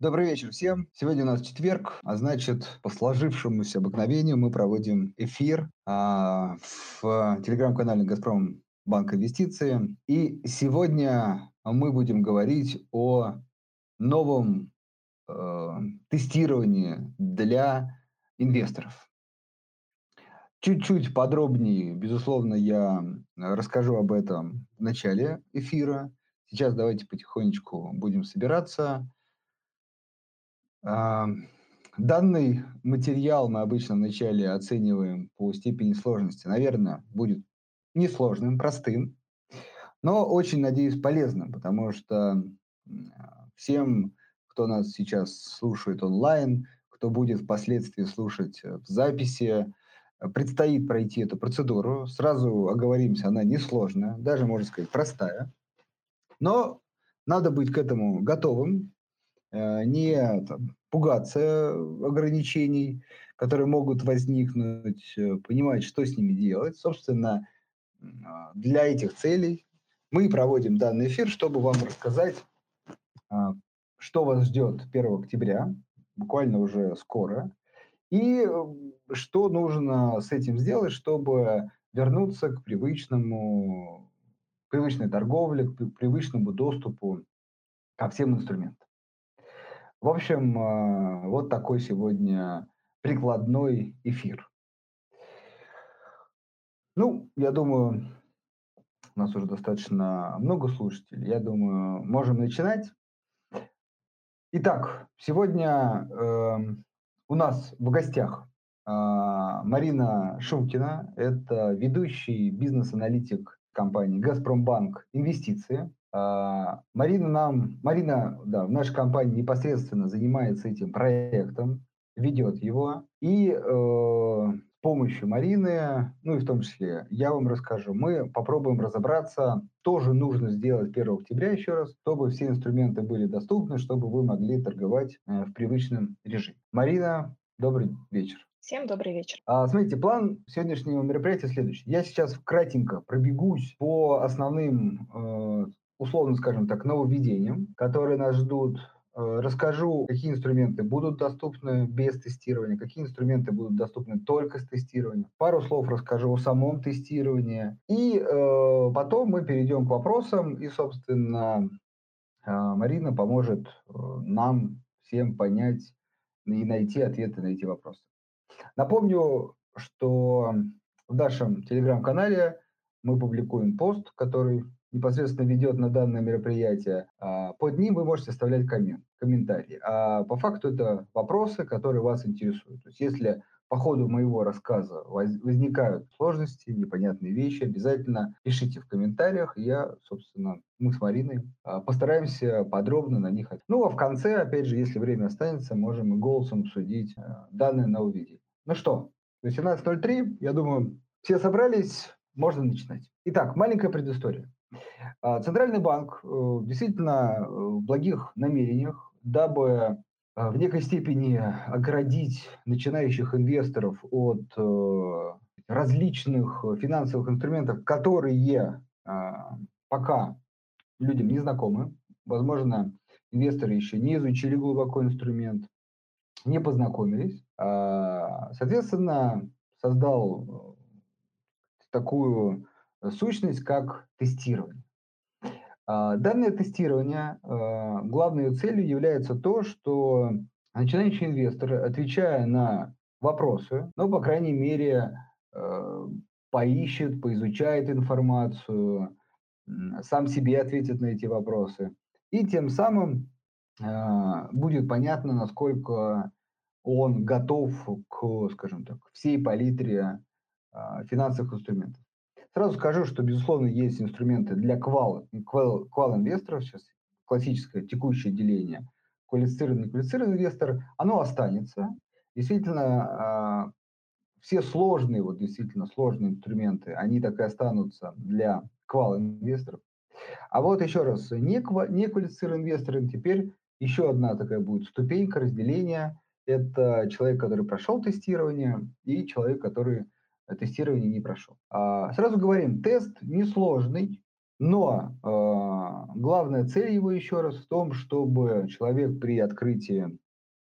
Добрый вечер всем. Сегодня у нас четверг, а значит, по сложившемуся обыкновению мы проводим эфир а, в телеграм-канале «Газпром Банк Инвестиции». И сегодня мы будем говорить о новом э, тестировании для инвесторов. Чуть-чуть подробнее, безусловно, я расскажу об этом в начале эфира. Сейчас давайте потихонечку будем собираться. Данный материал мы обычно вначале оцениваем по степени сложности. Наверное, будет несложным, простым, но очень, надеюсь, полезным, потому что всем, кто нас сейчас слушает онлайн, кто будет впоследствии слушать в записи, предстоит пройти эту процедуру. Сразу оговоримся, она несложная, даже, можно сказать, простая. Но надо быть к этому готовым, Э, не там, пугаться ограничений, которые могут возникнуть, э, понимать, что с ними делать. Собственно, а, для этих целей мы проводим данный эфир, чтобы вам рассказать, а, что вас ждет 1 октября, буквально уже скоро, и что нужно с этим сделать, чтобы вернуться к привычному, привычной торговле, к привычному доступу ко всем инструментам. В общем, а, вот такой сегодня прикладной эфир. Ну, я думаю, у нас уже достаточно много слушателей. Я думаю, можем начинать. Итак, сегодня э, у нас в гостях э, Марина Шумкина. Это ведущий бизнес-аналитик компании «Газпромбанк Инвестиции». А, Марина нам, Марина, да, в нашей компании непосредственно занимается этим проектом, ведет его. И э, с помощью Марины, ну и в том числе я вам расскажу, мы попробуем разобраться, что же нужно сделать 1 октября еще раз, чтобы все инструменты были доступны, чтобы вы могли торговать э, в привычном режиме. Марина, добрый вечер. Всем добрый вечер. А, смотрите, план сегодняшнего мероприятия следующий. Я сейчас кратенько пробегусь по основным э, условно скажем так, нововведениям, которые нас ждут. Э, расскажу, какие инструменты будут доступны без тестирования, какие инструменты будут доступны только с тестированием. Пару слов расскажу о самом тестировании. И э, потом мы перейдем к вопросам, и, собственно, э, Марина поможет э, нам всем понять и найти ответы на эти вопросы. Напомню, что в нашем телеграм-канале мы публикуем пост, который непосредственно ведет на данное мероприятие, а, под ним вы можете оставлять коммент, комментарии. А по факту это вопросы, которые вас интересуют. То есть если по ходу моего рассказа возникают сложности, непонятные вещи, обязательно пишите в комментариях. Я, собственно, мы с Мариной а, постараемся подробно на них. Ну, а в конце, опять же, если время останется, можем и голосом обсудить а, данное нововведение. Ну что, 18.03, я думаю, все собрались, можно начинать. Итак, маленькая предыстория. А, Центральный банк э, действительно э, в благих намерениях, дабы э, в некой степени оградить начинающих инвесторов от различных финансовых инструментов, которые а, пока людям не знакомы. Возможно, инвесторы еще не изучили глубоко инструмент, не познакомились. А, соответственно, создал такую сущность как тестирование. А, данное тестирование, а, главной целью является то, что начинающий инвестор, отвечая на вопросы, ну, по крайней мере, а, поищет, поизучает информацию, сам себе ответит на эти вопросы. И тем самым будет понятно, насколько он готов к, скажем так, всей палитре финансовых инструментов. Сразу скажу, что, безусловно, есть инструменты для квал, квал, квал инвесторов, сейчас классическое текущее деление, квалифицированный, квалифицированный инвестор, оно останется. Действительно, а, все сложные, вот действительно сложные инструменты, они так и останутся для квал инвесторов. А вот еще раз, не, ква, теперь еще одна такая будет ступенька разделения. Это человек, который прошел тестирование, и человек, который тестирование не прошел. А, сразу говорим, тест несложный, Но э, главная цель его еще раз в том, чтобы человек при открытии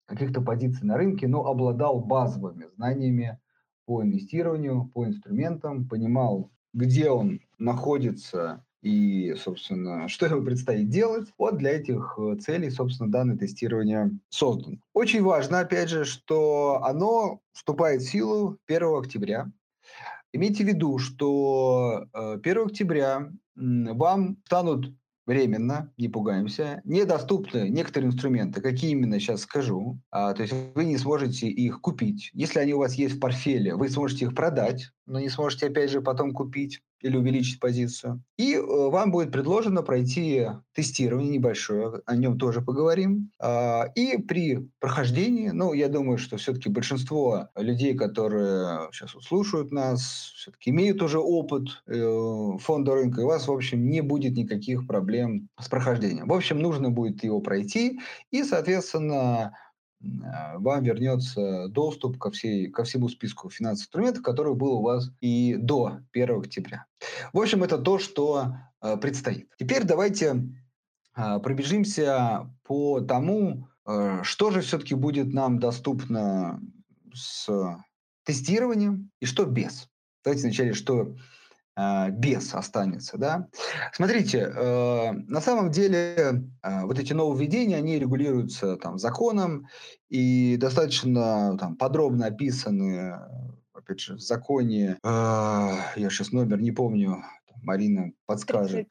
каких-то позиций на рынке, ну, обладал базовыми знаниями по инвестированию, по инструментам, понимал, где он находится и, собственно, что ему предстоит делать. Вот для этих э, целей, собственно, данное тестирование создано. Очень важно, опять же, что оно вступает в силу 1 октября. Имейте в виду, что 1 э, октября вам станут временно, не пугаемся, недоступны некоторые инструменты, какие именно сейчас скажу. А, то есть вы не сможете их купить. Если они у вас есть в портфеле, вы сможете их продать, но не сможете опять же потом купить или увеличить позицию. И э, вам будет предложено пройти тестирование небольшое, о нем тоже поговорим. Э, и при прохождении, ну, я думаю, что все-таки большинство людей, которые сейчас слушают нас, все-таки имеют уже опыт э, фонда рынка, и у вас, в общем, не будет никаких проблем с прохождением. В общем, нужно будет его пройти, и, соответственно, вам вернется доступ ко, всей, ко всему списку финансовых инструментов, который был у вас и до 1 октября. В общем, это то, что э, предстоит. Теперь давайте э, пробежимся по тому, э, что же все-таки будет нам доступно с тестированием и что без. Давайте вначале, что без останется. Да? Смотрите, э, на самом деле э, вот эти нововведения, они регулируются там, законом и достаточно там, подробно описаны, опять же, в законе, э, я сейчас номер не помню, Марина подскажет.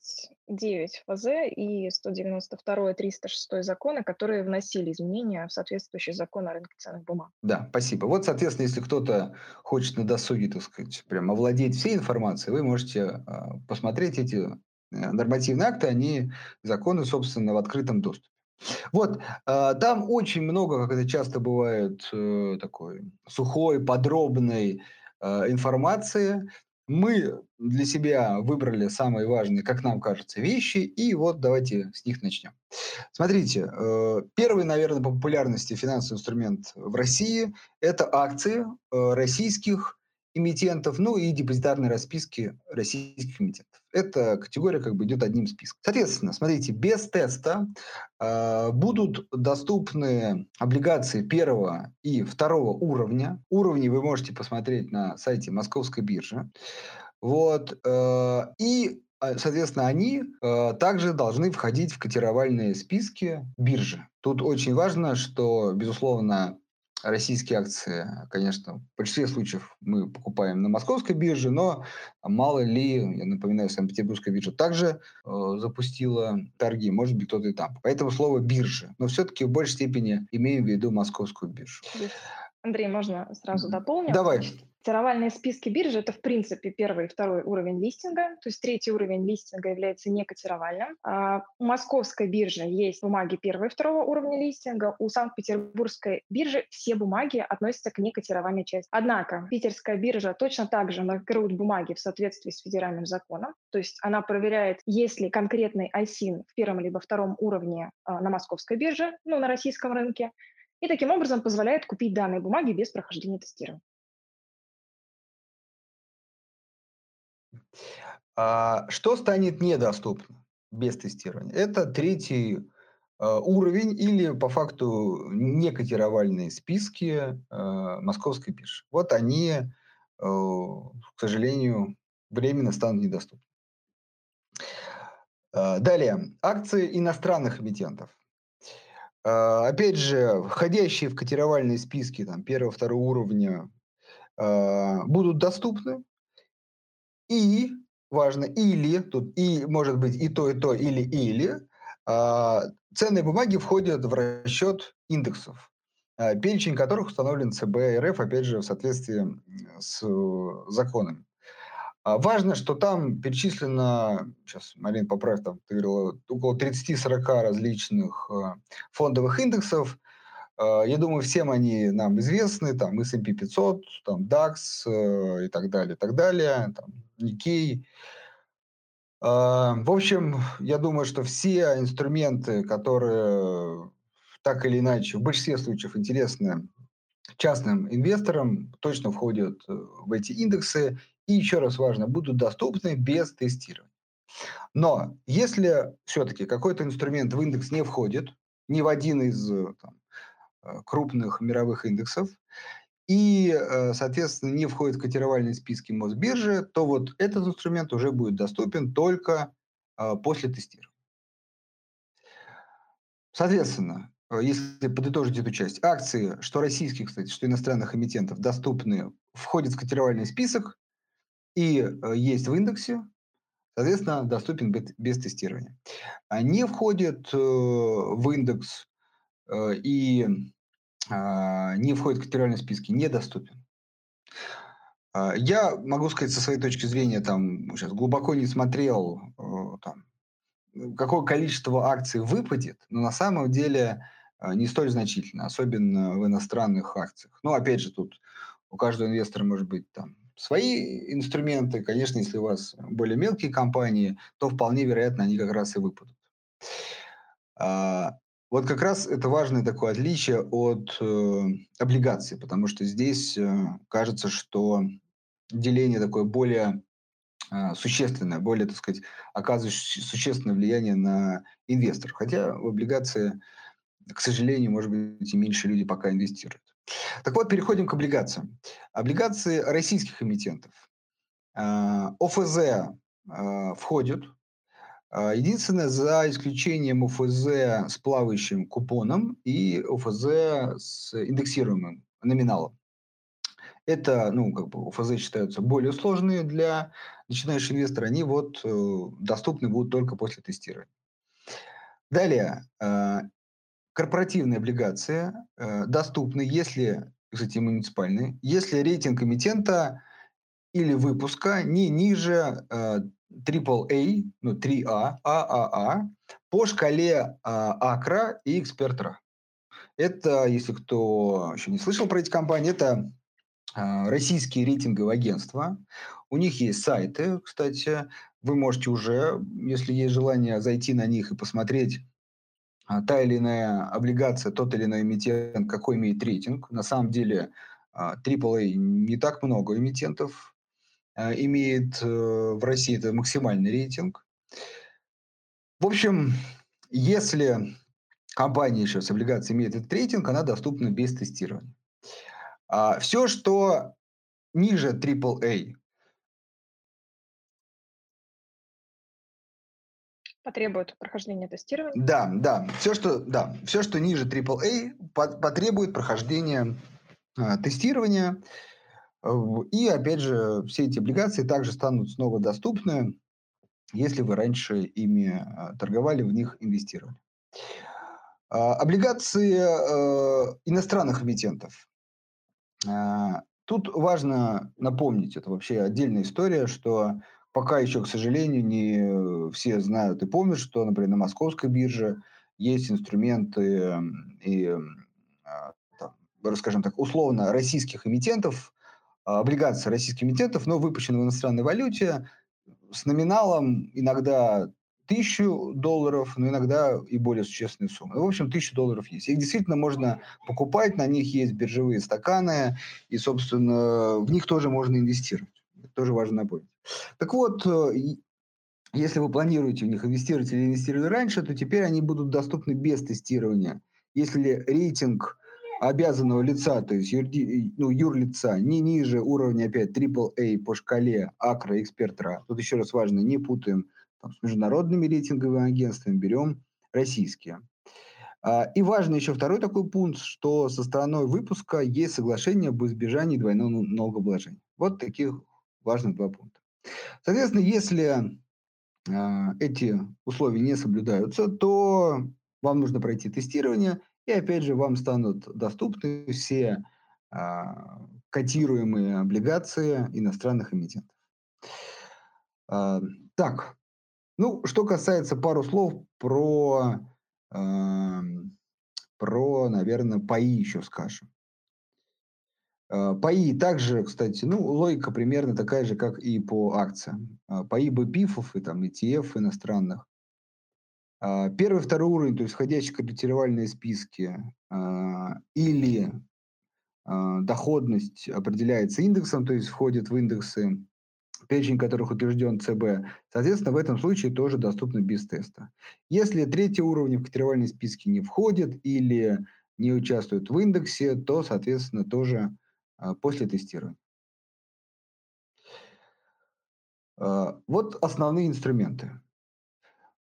39 ФЗ и 192 и 306 законы, которые вносили изменения в соответствующий закон о рынке ценных бумаг. Да, спасибо. Вот, соответственно, если кто-то хочет на досуге, так сказать, прям овладеть всей информацией, вы можете э, посмотреть эти э, нормативные акты, они законы, собственно, в открытом доступе. Вот, э, там очень много, как это часто бывает, э, такой сухой, подробной э, информации, мы для себя выбрали самые важные, как нам кажется, вещи, и вот давайте с них начнем. Смотрите, э, первый, наверное, по популярности финансовый инструмент в России – это акции э, российских эмитентов, ну и депозитарные расписки российских эмитентов. Эта категория как бы идет одним списком. Соответственно, смотрите, без теста э, будут доступны облигации первого и второго уровня. Уровни вы можете посмотреть на сайте Московской биржи. Вот. Э, и а, Соответственно, они э, также должны входить в котировальные списки биржи. Тут очень важно, что, безусловно, российские акции, конечно, в большинстве случаев мы покупаем на московской бирже, но мало ли, я напоминаю, Санкт-Петербургская биржа также э, запустила торги, может быть, кто-то и там. Поэтому слово биржа, но все-таки в большей степени имеем в виду московскую биржу. Андрей, можно сразу дополнить? Давай. Котировальные списки биржи – это, в принципе, первый и второй уровень листинга, то есть третий уровень листинга является некотировальным. А у московской биржи есть бумаги первого и второго уровня листинга, у Санкт-Петербургской биржи все бумаги относятся к некотировальной части. Однако питерская биржа точно так же накроет бумаги в соответствии с федеральным законом, то есть она проверяет, есть ли конкретный ISIN в первом либо втором уровне а, на московской бирже, ну, на российском рынке, и таким образом позволяет купить данные бумаги без прохождения тестирования. А, что станет недоступно без тестирования? Это третий а, уровень или по факту некотировальные списки а, московской биржи. Вот они, к сожалению, временно станут недоступны. Далее, акции иностранных эмитентов. Опять же, входящие в котировальные списки там, первого-второго уровня будут доступны, и важно или, тут и может быть и то, и то, или или, а, ценные бумаги входят в расчет индексов, а, перечень которых установлен ЦБ РФ, опять же, в соответствии с законами. А важно, что там перечислено, сейчас, Марин, поправь, там, ты говорила, около 30-40 различных а, фондовых индексов, я думаю, всем они нам известны, там S&P 500, там DAX э, и так далее, и так далее, там Nikkei. А, в общем, я думаю, что все инструменты, которые так или иначе в большинстве случаев интересны частным инвесторам, точно входят э, в эти индексы. И еще раз важно, будут доступны без тестирования. Но если все-таки какой-то инструмент в индекс не входит, ни в один из э, там, крупных мировых индексов, и, э, соответственно, не входит в котировальные списки Мосбиржи, то вот этот инструмент уже будет доступен только после тестирования. Соответственно, если подытожить эту часть, акции, что российских, кстати, что иностранных эмитентов, доступны, входят в котировальный список и есть в индексе, соответственно, доступен без тестирования. Не входит в индекс и а, не входит в категориальные списки, недоступен. А, я могу сказать со своей точки зрения, там, сейчас глубоко не смотрел, э, там, какое количество акций выпадет, но на самом деле э, не столь значительно, особенно в иностранных акциях. Ну, опять же, тут у каждого инвестора может быть там свои инструменты. Конечно, если у вас более мелкие компании, то вполне вероятно они как раз и выпадут. Вот как раз это важное такое отличие от э, облигаций, потому что здесь э, кажется, что деление такое более э, существенное, более, так сказать, оказывающее существенное влияние на инвесторов. Хотя в облигации, к сожалению, может быть, и меньше люди пока инвестируют. Так вот, переходим к облигациям. Облигации российских эмитентов. Э, ОФЗ э, входят единственное, за исключением ОФЗ с плавающим купоном и ОФЗ с индексируемым номиналом. Это, ну, как бы ОФЗ считаются более сложные для начинающих инвесторов, они вот э, доступны будут только после тестирования. Далее, э, корпоративные облигации э, доступны, если, кстати, муниципальные, если рейтинг эмитента или выпуска не ниже AAA, ну 3А, ААА по шкале а, АКРА и Экспертра. Это, если кто еще не слышал про эти компании, это а, российские рейтинговые агентства. У них есть сайты, кстати. Вы можете уже, если есть желание, зайти на них и посмотреть, а, та или иная облигация, тот или иной эмитент, какой имеет рейтинг. На самом деле AAA не так много эмитентов а, имеет э, в России это максимальный рейтинг. В общем, если компания еще с облигацией имеет этот рейтинг, она доступна без тестирования. А все, что ниже AAA, потребует прохождения тестирования. Да, да, все, что, да, все, что ниже AAA, потребует прохождения э, тестирования. И, опять же, все эти облигации также станут снова доступны, если вы раньше ими а, торговали, в них инвестировали. А, облигации э, иностранных эмитентов. А, тут важно напомнить, это вообще отдельная история, что пока еще, к сожалению, не все знают и помнят, что, например, на московской бирже есть инструменты и, там, скажем так, условно российских эмитентов, а, облигации российских эмитентов, но выпущены в иностранной валюте с номиналом иногда тысячу долларов, но иногда и более существенные суммы. В общем, тысячу долларов есть. Их действительно можно покупать, на них есть биржевые стаканы, и, собственно, в них тоже можно инвестировать. Это тоже важно напомнить. Так вот, э, если вы планируете в них инвестировать или инвестировали раньше, то теперь они будут доступны без тестирования. Если рейтинг обязанного лица, то есть юрди, ну, юрлица, не ниже уровня опять AAA по шкале АКРА, Экспертра. Тут еще раз важно, не путаем там, с международными рейтинговыми агентствами, берем российские. А, и важно еще второй такой пункт, что со стороной выпуска есть соглашение об избежании двойного налогообложения. Вот таких важных два пункта. Соответственно, если э, эти условия не соблюдаются, то вам нужно пройти тестирование, и опять же, вам станут доступны все а, котируемые облигации иностранных эмитентов. А, так, ну, что касается пару слов про, а, про наверное, паи еще скажем. А, паи также, кстати, ну, логика примерно такая же, как и по акциям. А, паи БПИФов и там ETF иностранных первый, второй уровень, то есть входящие капитализировальные списки а, или а, доходность определяется индексом, то есть входит в индексы перечень которых утвержден ЦБ, соответственно, в этом случае тоже доступно без теста. Если третий уровень в котировальные списки не входит или не участвует в индексе, то, соответственно, тоже а, после тестирования. А, вот основные инструменты.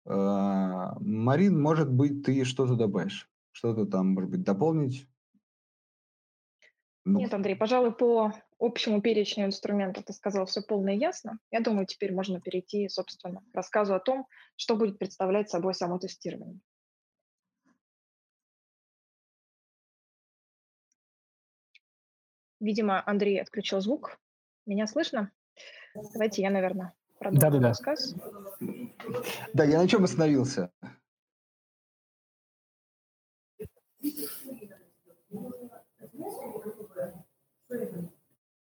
А, Марин, может быть, ты что-то добавишь? Что-то там, может быть, дополнить? Ну. Нет, Андрей, пожалуй, по общему перечню инструментов ты сказал все полно и ясно. Я думаю, теперь можно перейти, собственно, к рассказу о том, что будет представлять собой само тестирование. Видимо, Андрей отключил звук. Меня слышно? Давайте я, наверное, продолжу да, да, да. рассказ. Да, я на чем остановился?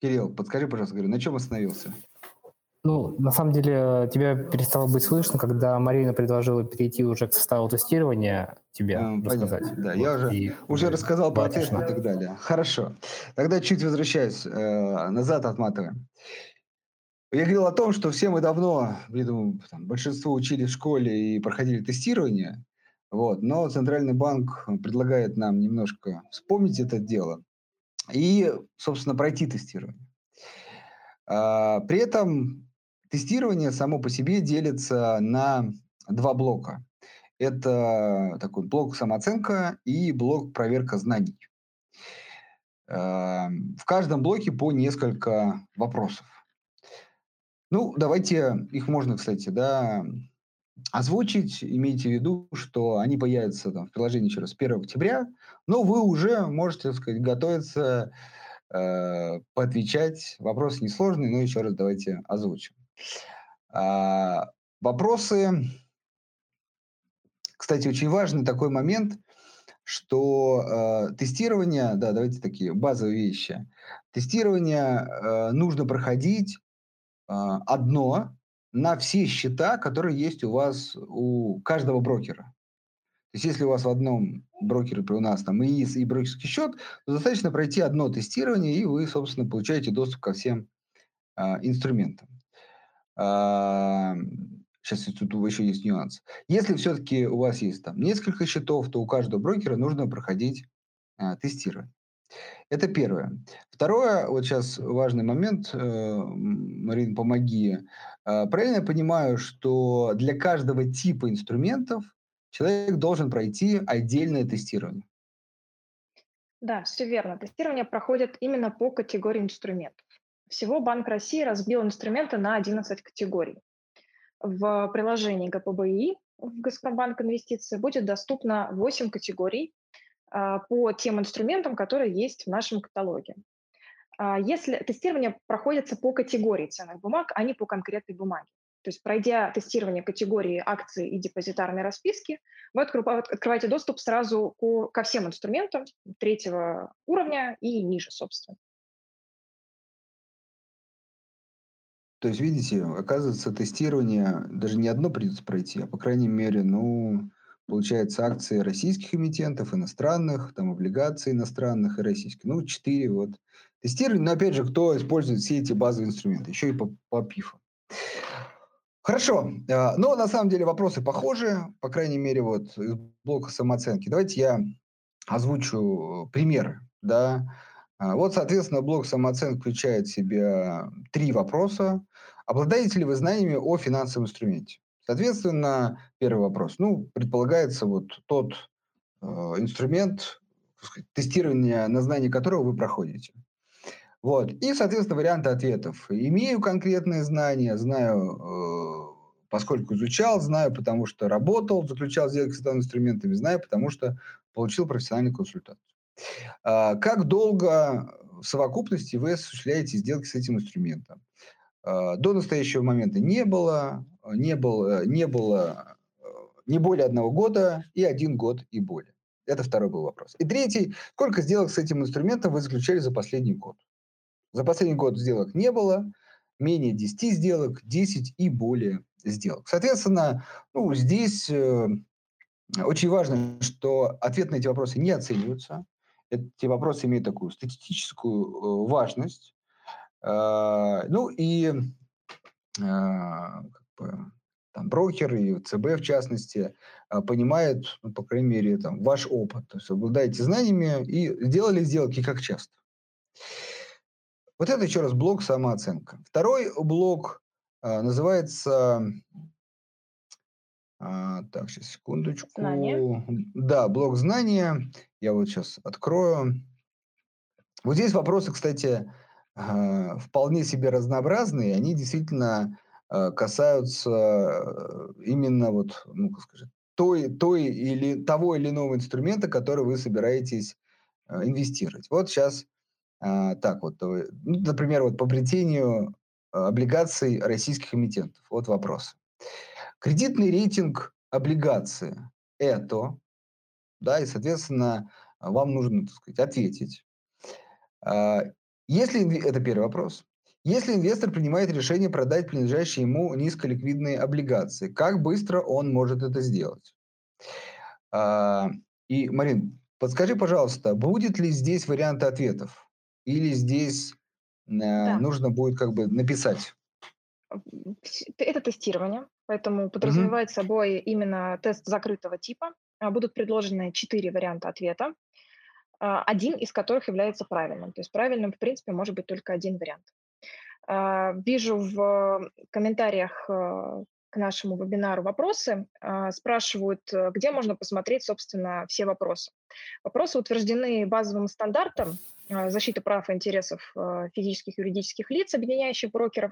Кирилл, подскажи, пожалуйста, говорю, на чем остановился? Ну, на самом деле, тебя перестало быть слышно, когда Марина предложила перейти уже к составу тестирования тебе а, рассказать. Понятно, да, вот, я уже, и, уже рассказал про и так далее. Хорошо. Тогда чуть возвращаюсь, э, назад отматываем. Я говорил о том, что все мы давно, думаю, там, большинство учили в школе и проходили тестирование, вот, но Центральный банк предлагает нам немножко вспомнить это дело и, собственно, пройти тестирование. А, при этом тестирование само по себе делится на два блока. Это такой блок самооценка и блок проверка знаний. А, в каждом блоке по несколько вопросов. Ну, давайте их можно, кстати, да, озвучить. Имейте в виду, что они появятся там, в приложении еще раз 1 октября, но вы уже можете, так сказать, готовиться э, поотвечать. Вопрос несложный, но еще раз давайте озвучим. А, вопросы, кстати, очень важный такой момент, что э, тестирование, да, давайте такие базовые вещи. Тестирование э, нужно проходить одно на все счета, которые есть у вас у каждого брокера. То есть если у вас в одном брокере у нас там ИИС и брокерский счет, то достаточно пройти одно тестирование, и вы, собственно, получаете доступ ко всем а, инструментам. А, сейчас тут еще есть нюанс. Если все-таки у вас есть там несколько счетов, то у каждого брокера нужно проходить а, тестирование. Это первое. Второе, вот сейчас важный момент, э, Марин, помоги. Э, правильно я понимаю, что для каждого типа инструментов человек должен пройти отдельное тестирование? Да, все верно. Тестирование проходит именно по категории инструментов. Всего Банк России разбил инструменты на 11 категорий. В приложении ГПБИ в Газпромбанк инвестиции будет доступно 8 категорий, по тем инструментам, которые есть в нашем каталоге. А, если тестирование проходится по категории ценных бумаг, а не по конкретной бумаге. То есть пройдя тестирование категории акций и депозитарной расписки, вы открываете доступ сразу ко всем инструментам третьего уровня и ниже, собственно. То есть, видите, оказывается, тестирование даже не одно придется пройти, а по крайней мере, ну, получается, акции российских эмитентов, иностранных, там облигации иностранных и российских. Ну, четыре вот. Тестирование, но опять же, кто использует все эти базовые инструменты, еще и по, по ПИФу. Хорошо, а, но на самом деле вопросы похожи, по крайней мере, вот из блока самооценки. Давайте я озвучу примеры, да. А, вот, соответственно, блок самооценки включает в себя три вопроса. Обладаете ли вы знаниями о финансовом инструменте? Соответственно, первый вопрос. Ну, предполагается вот тот э, инструмент, сказать, тестирование на знание которого вы проходите. Вот. И, соответственно, варианты ответов. Имею конкретные знания, знаю, э, поскольку изучал, знаю, потому что работал, заключал сделки с инструментами, знаю, потому что получил профессиональную консультацию. А, как долго в совокупности вы осуществляете сделки с этим инструментом? А, до настоящего момента не было, не было, не было э, не более одного года и один год и более. Это второй был вопрос. И третий, сколько сделок с этим инструментом вы заключали за последний год? За последний год сделок не было, менее 10 сделок, 10 и более сделок. Соответственно, ну, здесь э, очень важно, что ответы на эти вопросы не оцениваются. Эти вопросы имеют такую статистическую э, важность. Э, ну и там, брокер и ЦБ в частности понимает, ну, по крайней мере, там, ваш опыт. То есть обладаете знаниями и сделали сделки как часто. Вот это еще раз блок самооценка. Второй блок а, называется... А, так, сейчас, секундочку. Знания. Да, блок знания. Я вот сейчас открою. Вот здесь вопросы, кстати, а, вполне себе разнообразные. Они действительно а, касаются э, именно вот, ну, сказать, той, той или того или иного инструмента, который вы собираетесь а, инвестировать. Вот сейчас а, так вот, ну, например, вот по обретению а, облигаций российских эмитентов. Вот вопрос. Кредитный рейтинг облигации – это, да, и, соответственно, вам нужно, так сказать, ответить. А, если, это первый вопрос. Если инвестор принимает решение продать принадлежащие ему низколиквидные облигации, как быстро он может это сделать? И, Марин, подскажи, пожалуйста, будет ли здесь варианты ответов? Или здесь э, да. нужно будет как бы написать? Это тестирование, поэтому подразумевает угу. собой именно тест закрытого типа. А, будут предложены четыре варианта ответа, а, один из которых является правильным. То есть правильным, в принципе, может быть только один вариант. А, вижу в комментариях э, к нашему вебинару вопросы, спрашивают, э, где можно посмотреть, собственно, все вопросы. Вопросы утверждены базовым стандартом а, защиты прав и интересов а, физических и юридических лиц, объединяющих брокеров.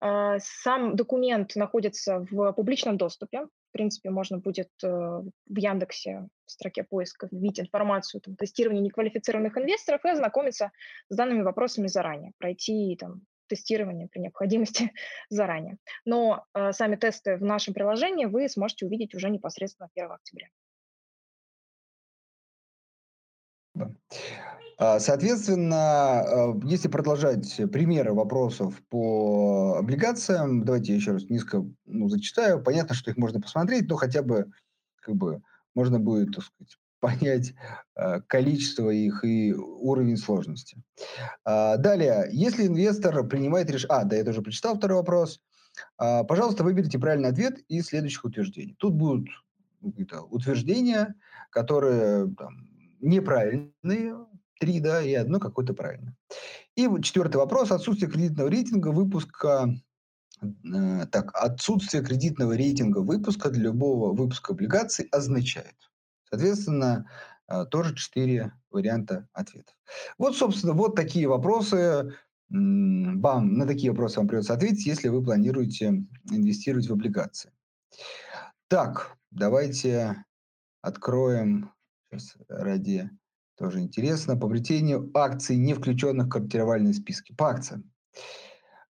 А, сам документ находится в публичном доступе. В принципе, можно будет э, в Яндексе в строке поиска вбить информацию там, тестирования неквалифицированных инвесторов и ознакомиться с данными вопросами заранее, пройти там, тестирование при необходимости заранее. Но э, сами тесты в нашем приложении вы сможете увидеть уже непосредственно 1 октября. А, соответственно, а, если продолжать примеры вопросов по облигациям, давайте я еще раз низко ну, зачитаю. Понятно, что их можно посмотреть, но хотя бы как бы можно будет, так сказать, понять а, количество их и уровень сложности. Далее, если инвестор принимает решение... А, да, я тоже прочитал второй вопрос. Пожалуйста, выберите правильный ответ из следующих утверждений. Тут будут ну, какие-то утверждения, которые там, неправильные, три, да, и одно какое-то правильно. И четвертый вопрос. Отсутствие кредитного рейтинга выпуска э, так, отсутствие кредитного рейтинга выпуска для любого выпуска облигаций означает. Соответственно, э, тоже четыре варианта ответов. Вот, собственно, вот такие вопросы. Вам, на такие вопросы вам придется ответить, если вы планируете инвестировать в облигации. Так, давайте откроем сейчас ради тоже интересно. По приобретению акций, не включенных в копировальные списки. По акциям.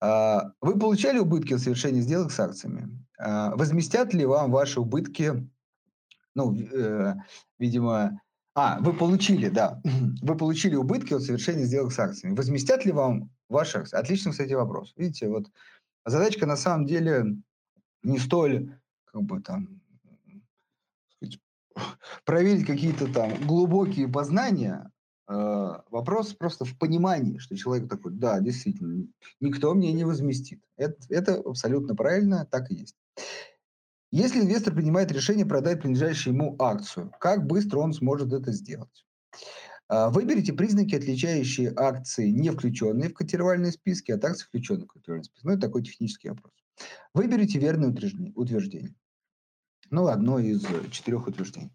А, вы получали убытки от совершения сделок с акциями? А, возместят ли вам ваши убытки? Ну, э, видимо... А, вы получили, да. Вы получили убытки от совершения сделок с акциями. Возместят ли вам ваши акции? Отличный, кстати, вопрос. Видите, вот задачка на самом деле не столь, как бы там, проверить какие-то там глубокие познания, э, вопрос просто в понимании, что человек такой, да, действительно, никто мне не возместит. Это, это абсолютно правильно, так и есть. Если инвестор принимает решение продать принадлежащую ему акцию, как быстро он сможет это сделать? Э, выберите признаки, отличающие акции, не включенные в котировальные списки, от акций, включенных в котировальные списки. Ну, это такой технический вопрос. Выберите верное утверждение. Ну, одно из четырех утверждений.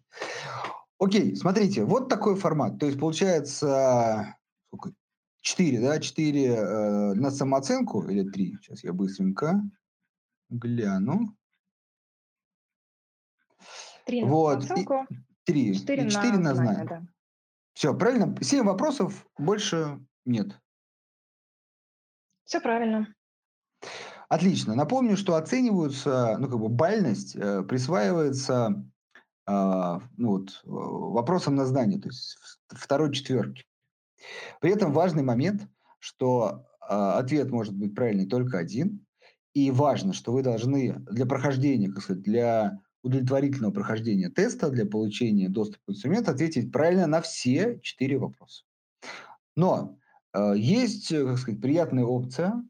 Окей, смотрите, вот такой формат. То есть получается сколько? Четыре, да? Четыре э, на самооценку или три? Сейчас я быстренько гляну. Три на вот. И, три. Четыре, и четыре на, на знание. Да. Все, правильно? Семь вопросов, больше нет. Все правильно. Отлично. Напомню, что оцениваются, ну, как бы бальность э, присваивается э, ну, вот, вопросом на знание, то есть второй четверки. При этом важный момент, что э, ответ может быть правильный только один, и важно, что вы должны для прохождения, как сказать, для удовлетворительного прохождения теста, для получения доступа к инструменту, ответить правильно на все четыре вопроса. Но э, есть, как сказать, приятная опция,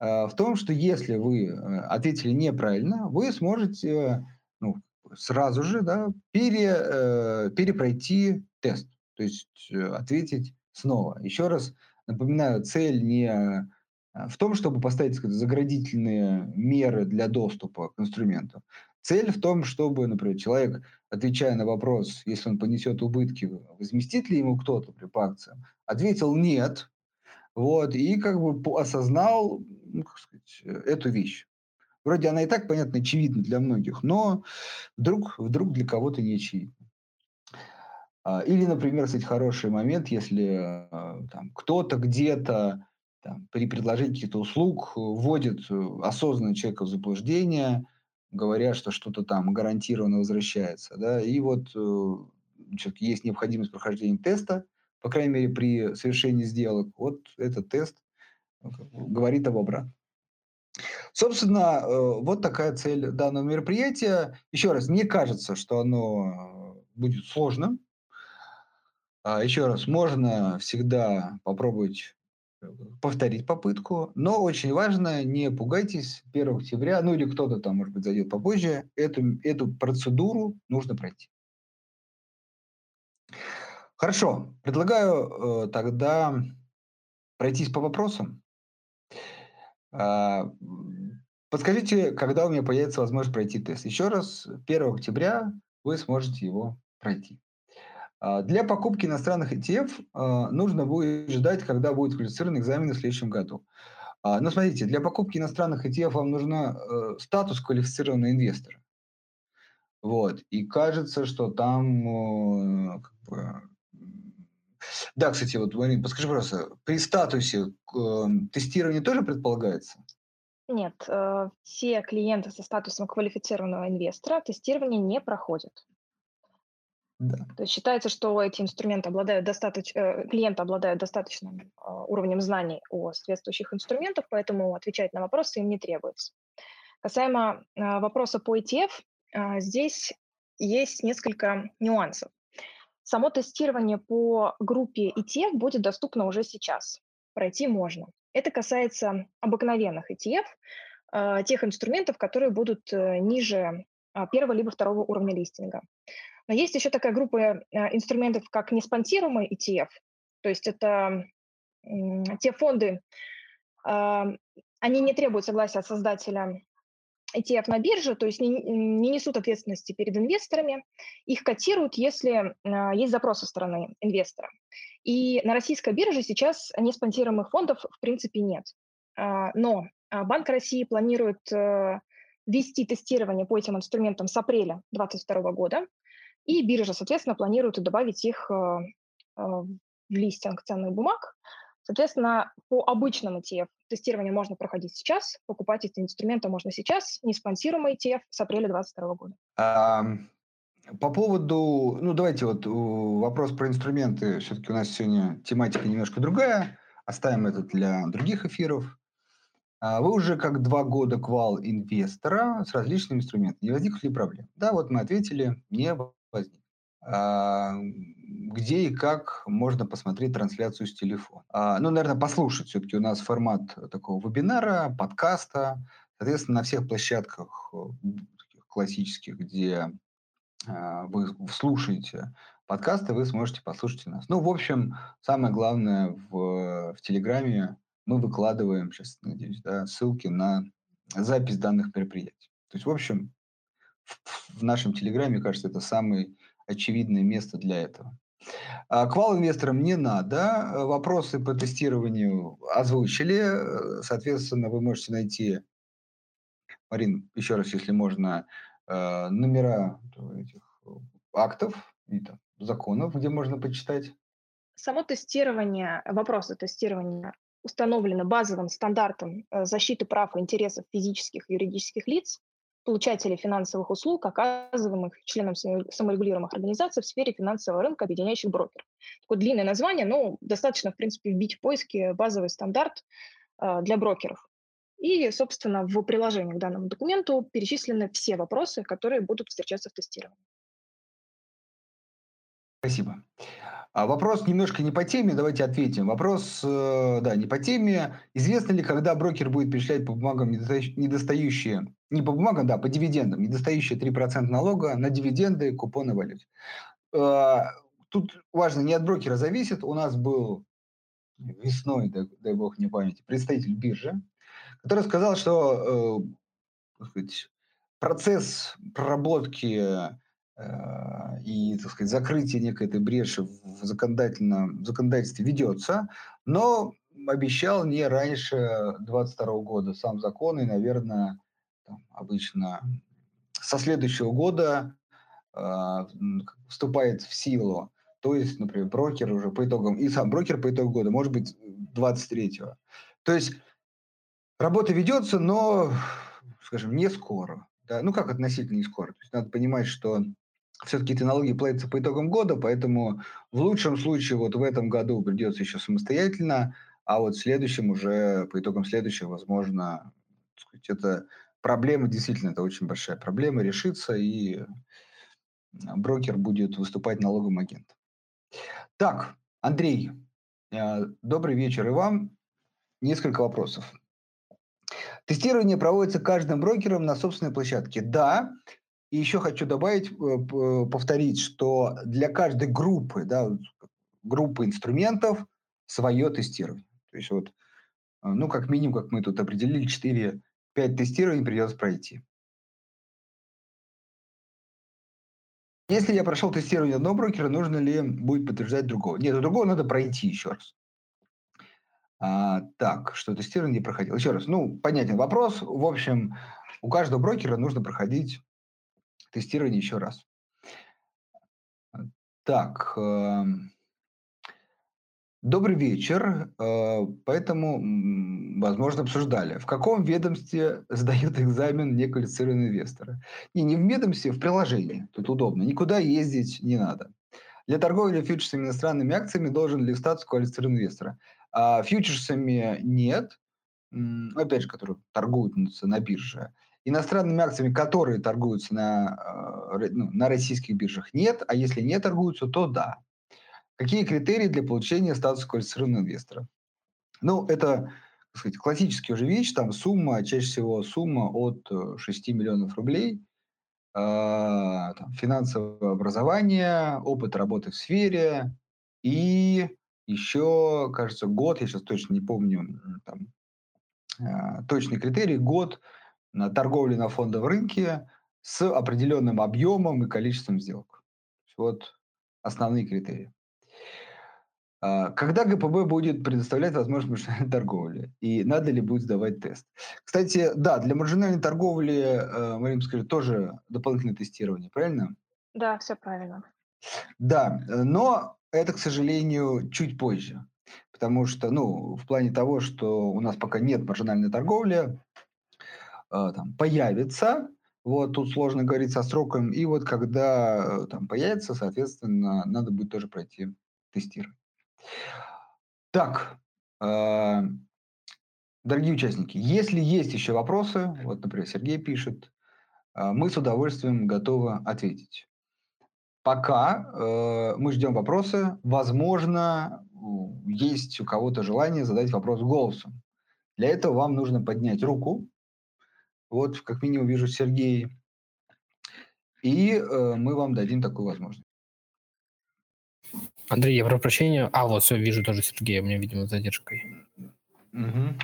э, в том, что если вы э, ответили неправильно, вы сможете ну, сразу же да, пере, перепройти тест, то есть ответить снова. Еще раз напоминаю, цель не в том, чтобы поставить сказать, заградительные меры для доступа к инструменту. Цель в том, чтобы, например, человек, отвечая на вопрос, если он понесет убытки, возместит ли ему кто-то по акциям, ответил «нет», вот, и как бы осознал ну, как сказать, эту вещь. Вроде она и так, понятно, очевидна для многих, но вдруг, вдруг для кого-то не очевидна. А, или, например, кстати, хороший момент, если а, там, кто-то где-то там, при предложении каких-то услуг вводит э, осознанно человека в заблуждение, говоря, что что-то там гарантированно возвращается. Да? И вот э, есть необходимость прохождения теста, по крайней мере, при совершении сделок, вот этот тест ну, говорит об обратном. Собственно, э, вот такая цель данного мероприятия. Еще раз, мне кажется, что оно будет сложным. А еще раз, можно всегда попробовать э, повторить попытку, но очень важно, не пугайтесь 1 октября, ну или кто-то там, может быть, зайдет попозже, эту, эту процедуру нужно пройти. Хорошо, предлагаю э, тогда пройтись по вопросам. А, подскажите, когда у меня появится возможность пройти тест. Еще раз, 1 октября вы сможете его пройти. А, для покупки иностранных ETF а, нужно будет ждать, когда будет квалифицирован экзамен в следующем году. А, но смотрите, для покупки иностранных ETF вам нужен э, статус квалифицированного инвестора. Вот. И кажется, что там э, как бы, да, кстати, вот, Марин, подскажи, пожалуйста, при статусе э, тестирование тоже предполагается? Нет, э, все клиенты со статусом квалифицированного инвестора тестирование не проходят. Да. То есть считается, что эти инструменты обладают достаточно, э, клиенты обладают достаточным э, уровнем знаний о соответствующих инструментах, поэтому отвечать на вопросы им не требуется. Касаемо э, вопроса по ETF, э, здесь есть несколько нюансов. Само тестирование по группе ETF будет доступно уже сейчас. Пройти можно. Это касается обыкновенных ETF, тех инструментов, которые будут э, ниже первого либо второго уровня листинга. Но есть еще такая группа инструментов, как неспонсируемый ETF. То есть это те фонды, они не требуют согласия создателя ETF на бирже, то есть не, не несут ответственности перед инвесторами, их котируют, если э, есть запрос со стороны инвестора. И на российской бирже сейчас неспонсируемых фондов в принципе нет. Э, но Банк России планирует э, вести тестирование по этим инструментам с апреля 2022 года, и биржа, соответственно, планирует добавить их э, в листинг ценных бумаг. Соответственно, по обычным ETF тестирование можно проходить сейчас, покупать эти инструменты можно сейчас, не спонсируемый ETF с апреля 2022 года. А, по поводу, ну давайте вот вопрос про инструменты, все-таки у нас сегодня тематика немножко другая, оставим это для других эфиров. А вы уже как два года квал инвестора с различными инструментами. Не возникли ли проблем? Да, вот мы ответили, не возник. А, где и как можно посмотреть трансляцию с телефона. А, ну, наверное, послушать. Все-таки у нас формат такого вебинара, подкаста. Соответственно, на всех площадках классических, где а, вы слушаете подкасты, вы сможете послушать нас. Ну, в общем, самое главное в, в Телеграме мы выкладываем, сейчас надеюсь, да, ссылки на запись данных мероприятий. То есть, в общем, в, нашем Телеграме, кажется, это самый очевидное место для этого. А квал-инвесторам не надо. Вопросы по тестированию озвучили. Соответственно, вы можете найти, Марин, еще раз, если можно, э, номера этих актов и законов, где можно почитать. Само тестирование, вопросы тестирования установлено базовым стандартом э, защиты прав и интересов физических и юридических лиц получателей финансовых услуг, оказываемых членам саморегулируемых организаций в сфере финансового рынка, объединяющих брокеров. Такое длинное название, но достаточно, в принципе, вбить в поиске базовый стандарт э, для брокеров. И, собственно, в приложении к данному документу перечислены все вопросы, которые будут встречаться в тестировании. Спасибо. А вопрос немножко не по теме, давайте ответим. Вопрос, э, да, не по теме. Известно ли, когда брокер будет перечислять по бумагам недостающие, не по бумагам, да, по дивидендам, недостающие 3% налога на дивиденды, купоны валют? Э, тут важно, не от брокера зависит. У нас был весной, дай, дай бог не памяти, представитель биржи, который сказал, что э, сказать, процесс проработки э, и, так сказать, закрытия некой этой бреши в, законодательном, в законодательстве ведется, но обещал не раньше 2022 года сам закон, и, наверное, там, обычно со следующего года э, вступает в силу. То есть, например, брокер уже по итогам, и сам брокер по итогу года, может быть, 23-го. То есть работа ведется, но, скажем, не скоро. Да? Ну, как относительно не скоро. То есть надо понимать, что все-таки эти налоги платятся по итогам года, поэтому в лучшем случае вот в этом году придется еще самостоятельно, а вот в следующем уже, по итогам следующего, возможно, сказать, это проблема, действительно, это очень большая проблема, решится, и брокер будет выступать налоговым агентом. Так, Андрей, э, добрый вечер и вам. Несколько вопросов. Тестирование проводится каждым брокером на собственной площадке. Да, и еще хочу добавить, э, повторить, что для каждой группы, да, группы инструментов свое тестирование. То есть вот, э, ну, как минимум, как мы тут определили, 4-5 тестирований придется пройти. Если я прошел тестирование одного брокера, нужно ли будет подтверждать другого? Нет, у другого надо пройти еще раз. А, так, что тестирование не проходил. Еще раз, ну, понятен вопрос. В общем, у каждого брокера нужно проходить тестирование еще раз. Так, э, Добрый вечер. Э, поэтому, возможно, обсуждали, в каком ведомстве сдают экзамен неквалифицированные инвесторы. И не в ведомстве, в приложении. Тут удобно. Никуда ездить не надо. Для торговли фьючерсами иностранными акциями должен ли статус квалифицированного инвестора? А фьючерсами нет, опять же, которые торгуются на бирже. Иностранными акциями, которые торгуются на, э, ну, на российских биржах, нет. А если не торгуются, то да. Какие критерии для получения статуса квалифицированного инвестора? Ну, это так сказать, классическая уже вещь, там сумма, чаще всего сумма от 6 э, миллионов рублей, э, там, финансовое образование, опыт работы в сфере и еще, кажется, год, я сейчас точно не помню, там, э, точный критерий, год на торговле на фондовом рынке с определенным объемом и количеством сделок. Вот основные критерии. А, когда ГПБ будет предоставлять возможность маржинальной торговли? И надо ли будет сдавать тест? Кстати, да, для маржинальной торговли, э, Марина, скажи, тоже дополнительное тестирование, правильно? Да, все правильно. Да, но это, к сожалению, чуть позже. Потому что, ну, в плане того, что у нас пока нет маржинальной торговли, э, там, появится, вот тут сложно говорить со сроком, и вот когда э, там появится, соответственно, надо будет тоже пройти тестирование. Так, э, дорогие участники, если есть еще вопросы, вот, например, Сергей пишет, э, мы с удовольствием готовы ответить. Пока э, мы ждем вопросы, возможно, есть у кого-то желание задать вопрос голосом. Для этого вам нужно поднять руку. Вот, как минимум, вижу Сергей. И э, мы вам дадим такую возможность. Андрей, я прошу прощения. А, вот, все, вижу тоже Сергея, у меня, видимо, с задержкой. Угу.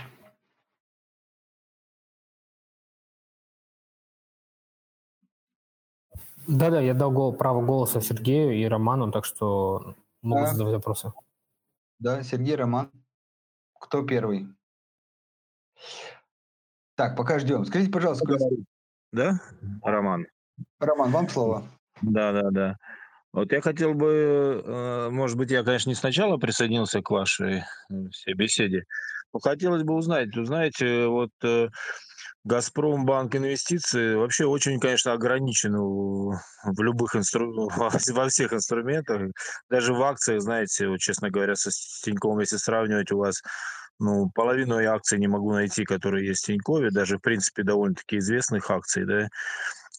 Да-да, я дал гол, право голоса Сергею и Роману, так что могу да. задавать вопросы. Да, Сергей, Роман. Кто первый? Так, пока ждем. Скажите, пожалуйста. Да, Роман? Роман, вам слово. Да, да, да. Вот я хотел бы, э, может быть, я, конечно, не сначала присоединился к вашей э, всей беседе, но хотелось бы узнать, узнаете, вот э, Газпром банк инвестиций вообще очень, конечно, ограничен в любых инстру... во всех инструментах, даже в акциях, знаете, вот, честно говоря, со Тиньковым, если сравнивать, у вас ну, половину акций не могу найти, которые есть в Тинькове, даже, в принципе, довольно-таки известных акций, да,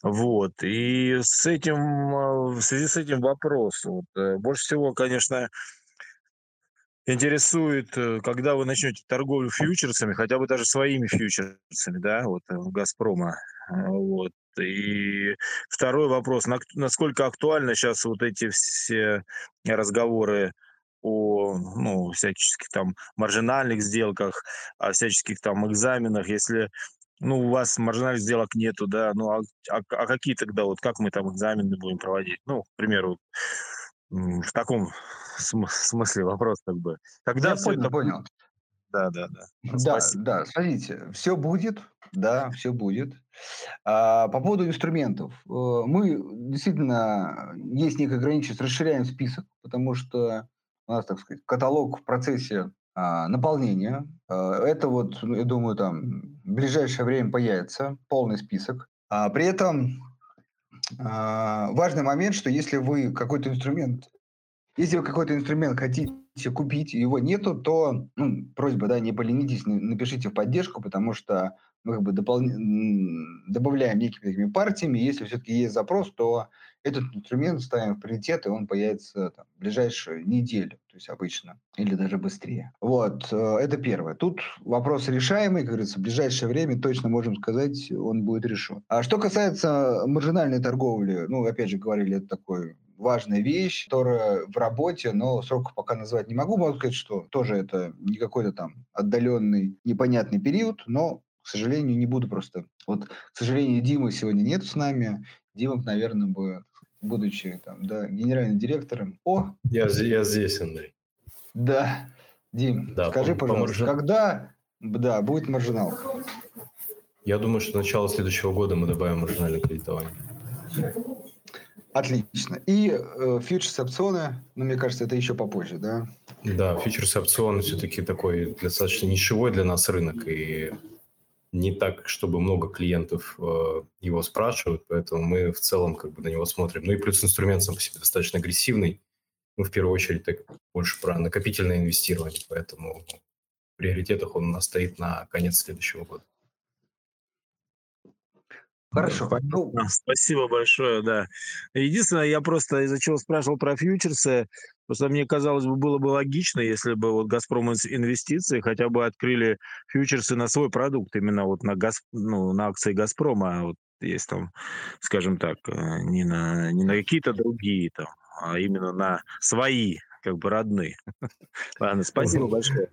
Вот. И с этим, э, в связи с этим вопрос. Вот, э, больше всего, конечно, интересует, э, когда вы начнете торговлю фьючерсами, хотя бы даже своими фьючерсами, да, вот Газпрома. Вот. И второй вопрос, насколько актуально сейчас вот эти все разговоры о ну, всяческих там маржинальных сделках, о всяческих там экзаменах, если ну, у вас маржинальных сделок нету, да, ну, а, а, а какие тогда, вот как мы там экзамены будем проводить? Ну, к примеру, в таком см- смысле вопрос как бы. Когда Я все понял, это... понял. Да, да, да. Да, Спасибо. да, смотрите, все будет, да, все будет. А, по поводу инструментов. Э, мы действительно, есть некая ограниченность, расширяем список, потому что у нас, так сказать, каталог в процессе а, наполнения. А, это вот, ну, я думаю, там в ближайшее время появится полный список. А, при этом а, важный момент, что если вы какой-то инструмент, если вы какой-то инструмент хотите купить, его нету, то ну, просьба, да, не поленитесь, напишите в поддержку, потому что мы как бы допол... добавляем некими партиями. Если все-таки есть запрос, то этот инструмент ставим в приоритет, и он появится там, в ближайшую неделю, то есть обычно, или даже быстрее. Вот, э, это первое. Тут вопрос решаемый, как говорится, в ближайшее время точно можем сказать, он будет решен. А что касается маржинальной торговли, ну, опять же говорили, это такой важная вещь, которая в работе, но сроков пока назвать не могу. Могу сказать, что тоже это не какой-то там отдаленный, непонятный период, но к сожалению, не буду просто. Вот, к сожалению, Димы сегодня нет с нами. Дима, наверное, бы, будучи там, да, генеральным директором. О! Я, я здесь, Андрей. Да. Дим, да, скажи, по, пожалуйста, по когда да, будет маржинал? Я думаю, что начало следующего года мы добавим маржинальное кредитование. Отлично. И э, фьючерс опционы, ну, мне кажется, это еще попозже, да? Да, фьючерс опционы все-таки такой достаточно нишевой для нас рынок, и не так, чтобы много клиентов э, его спрашивают, поэтому мы в целом как бы на него смотрим. Ну и плюс инструмент сам по себе достаточно агрессивный. Мы в первую очередь так больше про накопительное инвестирование, поэтому в приоритетах он у нас стоит на конец следующего года. Хорошо. Ну, спасибо большое, да. Единственное, я просто из-за чего спрашивал про фьючерсы, просто мне казалось бы, было бы логично, если бы вот «Газпром» инвестиции хотя бы открыли фьючерсы на свой продукт, именно вот на, газ, ну, на акции «Газпрома», а вот есть там, скажем так, э, не на, не на какие-то другие там, а именно на свои, как бы родные. Ладно, спасибо большое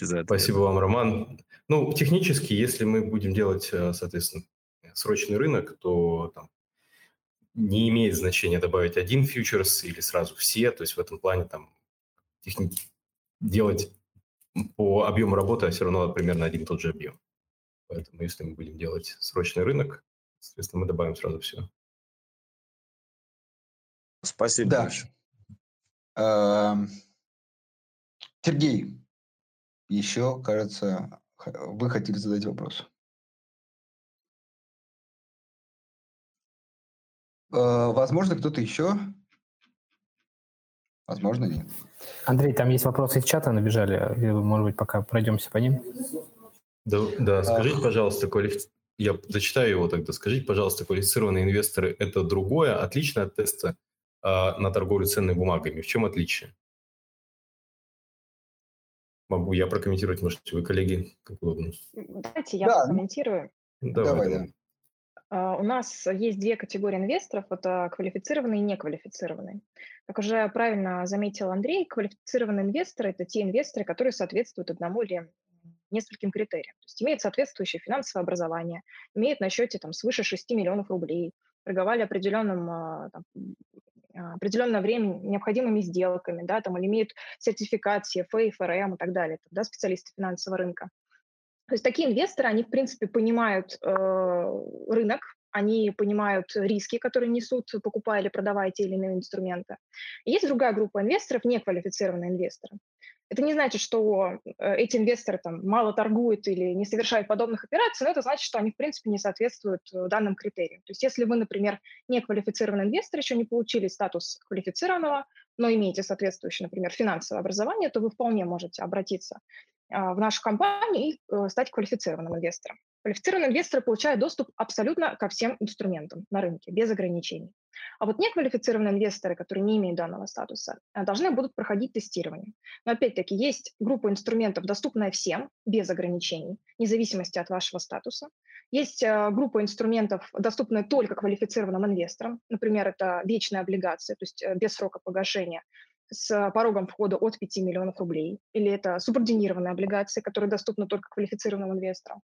за это. Спасибо вам, Роман. Ну, технически, если мы будем делать, э, соответственно, срочный рынок, то там, не имеет значения добавить один фьючерс или сразу все. То есть в этом плане там техни... делать по объему работы а все равно примерно один и тот же объем. Поэтому если мы будем делать срочный рынок, соответственно, мы добавим сразу все. Спасибо. Да. Эм, Сергей, еще, кажется, вы хотели задать вопрос. Возможно, кто-то еще. Возможно, нет. Андрей, там есть вопросы из чата набежали. Может быть, пока пройдемся по ним. Да, да скажите, пожалуйста, квалифи... я зачитаю его тогда. Скажите, пожалуйста, квалифицированные инвесторы – это другое, отличное от теста а, на торговлю ценными бумагами? В чем отличие? Могу я прокомментировать, может, вы, коллеги, как удобно. Давайте я да. прокомментирую. Давай, давай. давай. А, у нас есть две категории инвесторов, это квалифицированные и неквалифицированные. Как уже правильно заметил Андрей, квалифицированные инвесторы – это те инвесторы, которые соответствуют одному или нескольким критериям. То есть имеют соответствующее финансовое образование, имеют на счете там, свыше 6 миллионов рублей, торговали определенным, а, там, а, определенное время необходимыми сделками, да, там, или имеют сертификат CFA, FRM и так далее, да, специалисты финансового рынка. То есть такие инвесторы, они, в принципе, понимают э, рынок, они понимают риски, которые несут, покупая или продавая те или иные инструменты. Есть другая группа инвесторов, неквалифицированные инвесторы. Это не значит, что э, эти инвесторы там мало торгуют или не совершают подобных операций, но это значит, что они, в принципе, не соответствуют э, данным критериям. То есть если вы, например, неквалифицированный инвестор, еще не получили статус квалифицированного, но имеете соответствующее, например, финансовое образование, то вы вполне можете обратиться в нашу компанию и э, стать квалифицированным инвестором. Квалифицированные инвесторы получают доступ абсолютно ко всем инструментам на рынке, без ограничений. А вот неквалифицированные инвесторы, которые не имеют данного статуса, э, должны будут проходить тестирование. Но опять-таки есть группа инструментов, доступная всем, без ограничений, вне зависимости от вашего статуса. Есть э, группа инструментов, доступная только квалифицированным инвесторам. Например, это вечные облигации, то есть без срока погашения с порогом входа от 5 миллионов рублей. Или это субординированные облигации, которые доступны только квалифицированным инвесторам.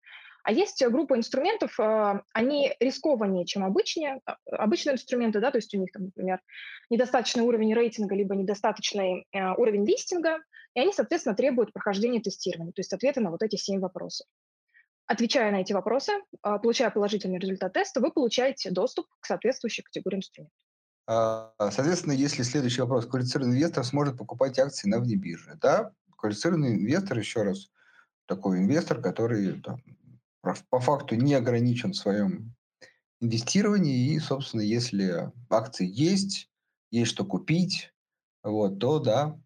А есть группа инструментов, а, они рискованнее, чем обычные, а, обычные инструменты, да, то есть у них, там, например, недостаточный уровень рейтинга, либо недостаточный а, уровень листинга, и они, соответственно, требуют прохождения тестирования, то есть ответы на вот эти семь вопросов. Отвечая на эти вопросы, получая положительный результат теста, вы получаете доступ к соответствующей категории инструментов. Соответственно, если следующий вопрос, квалифицированный инвестор сможет покупать акции на вне бирже, да? Квалифицированный инвестор, еще раз, такой инвестор, который там, по факту не ограничен в своем инвестировании, и, собственно, если акции есть, есть что купить, вот, то да,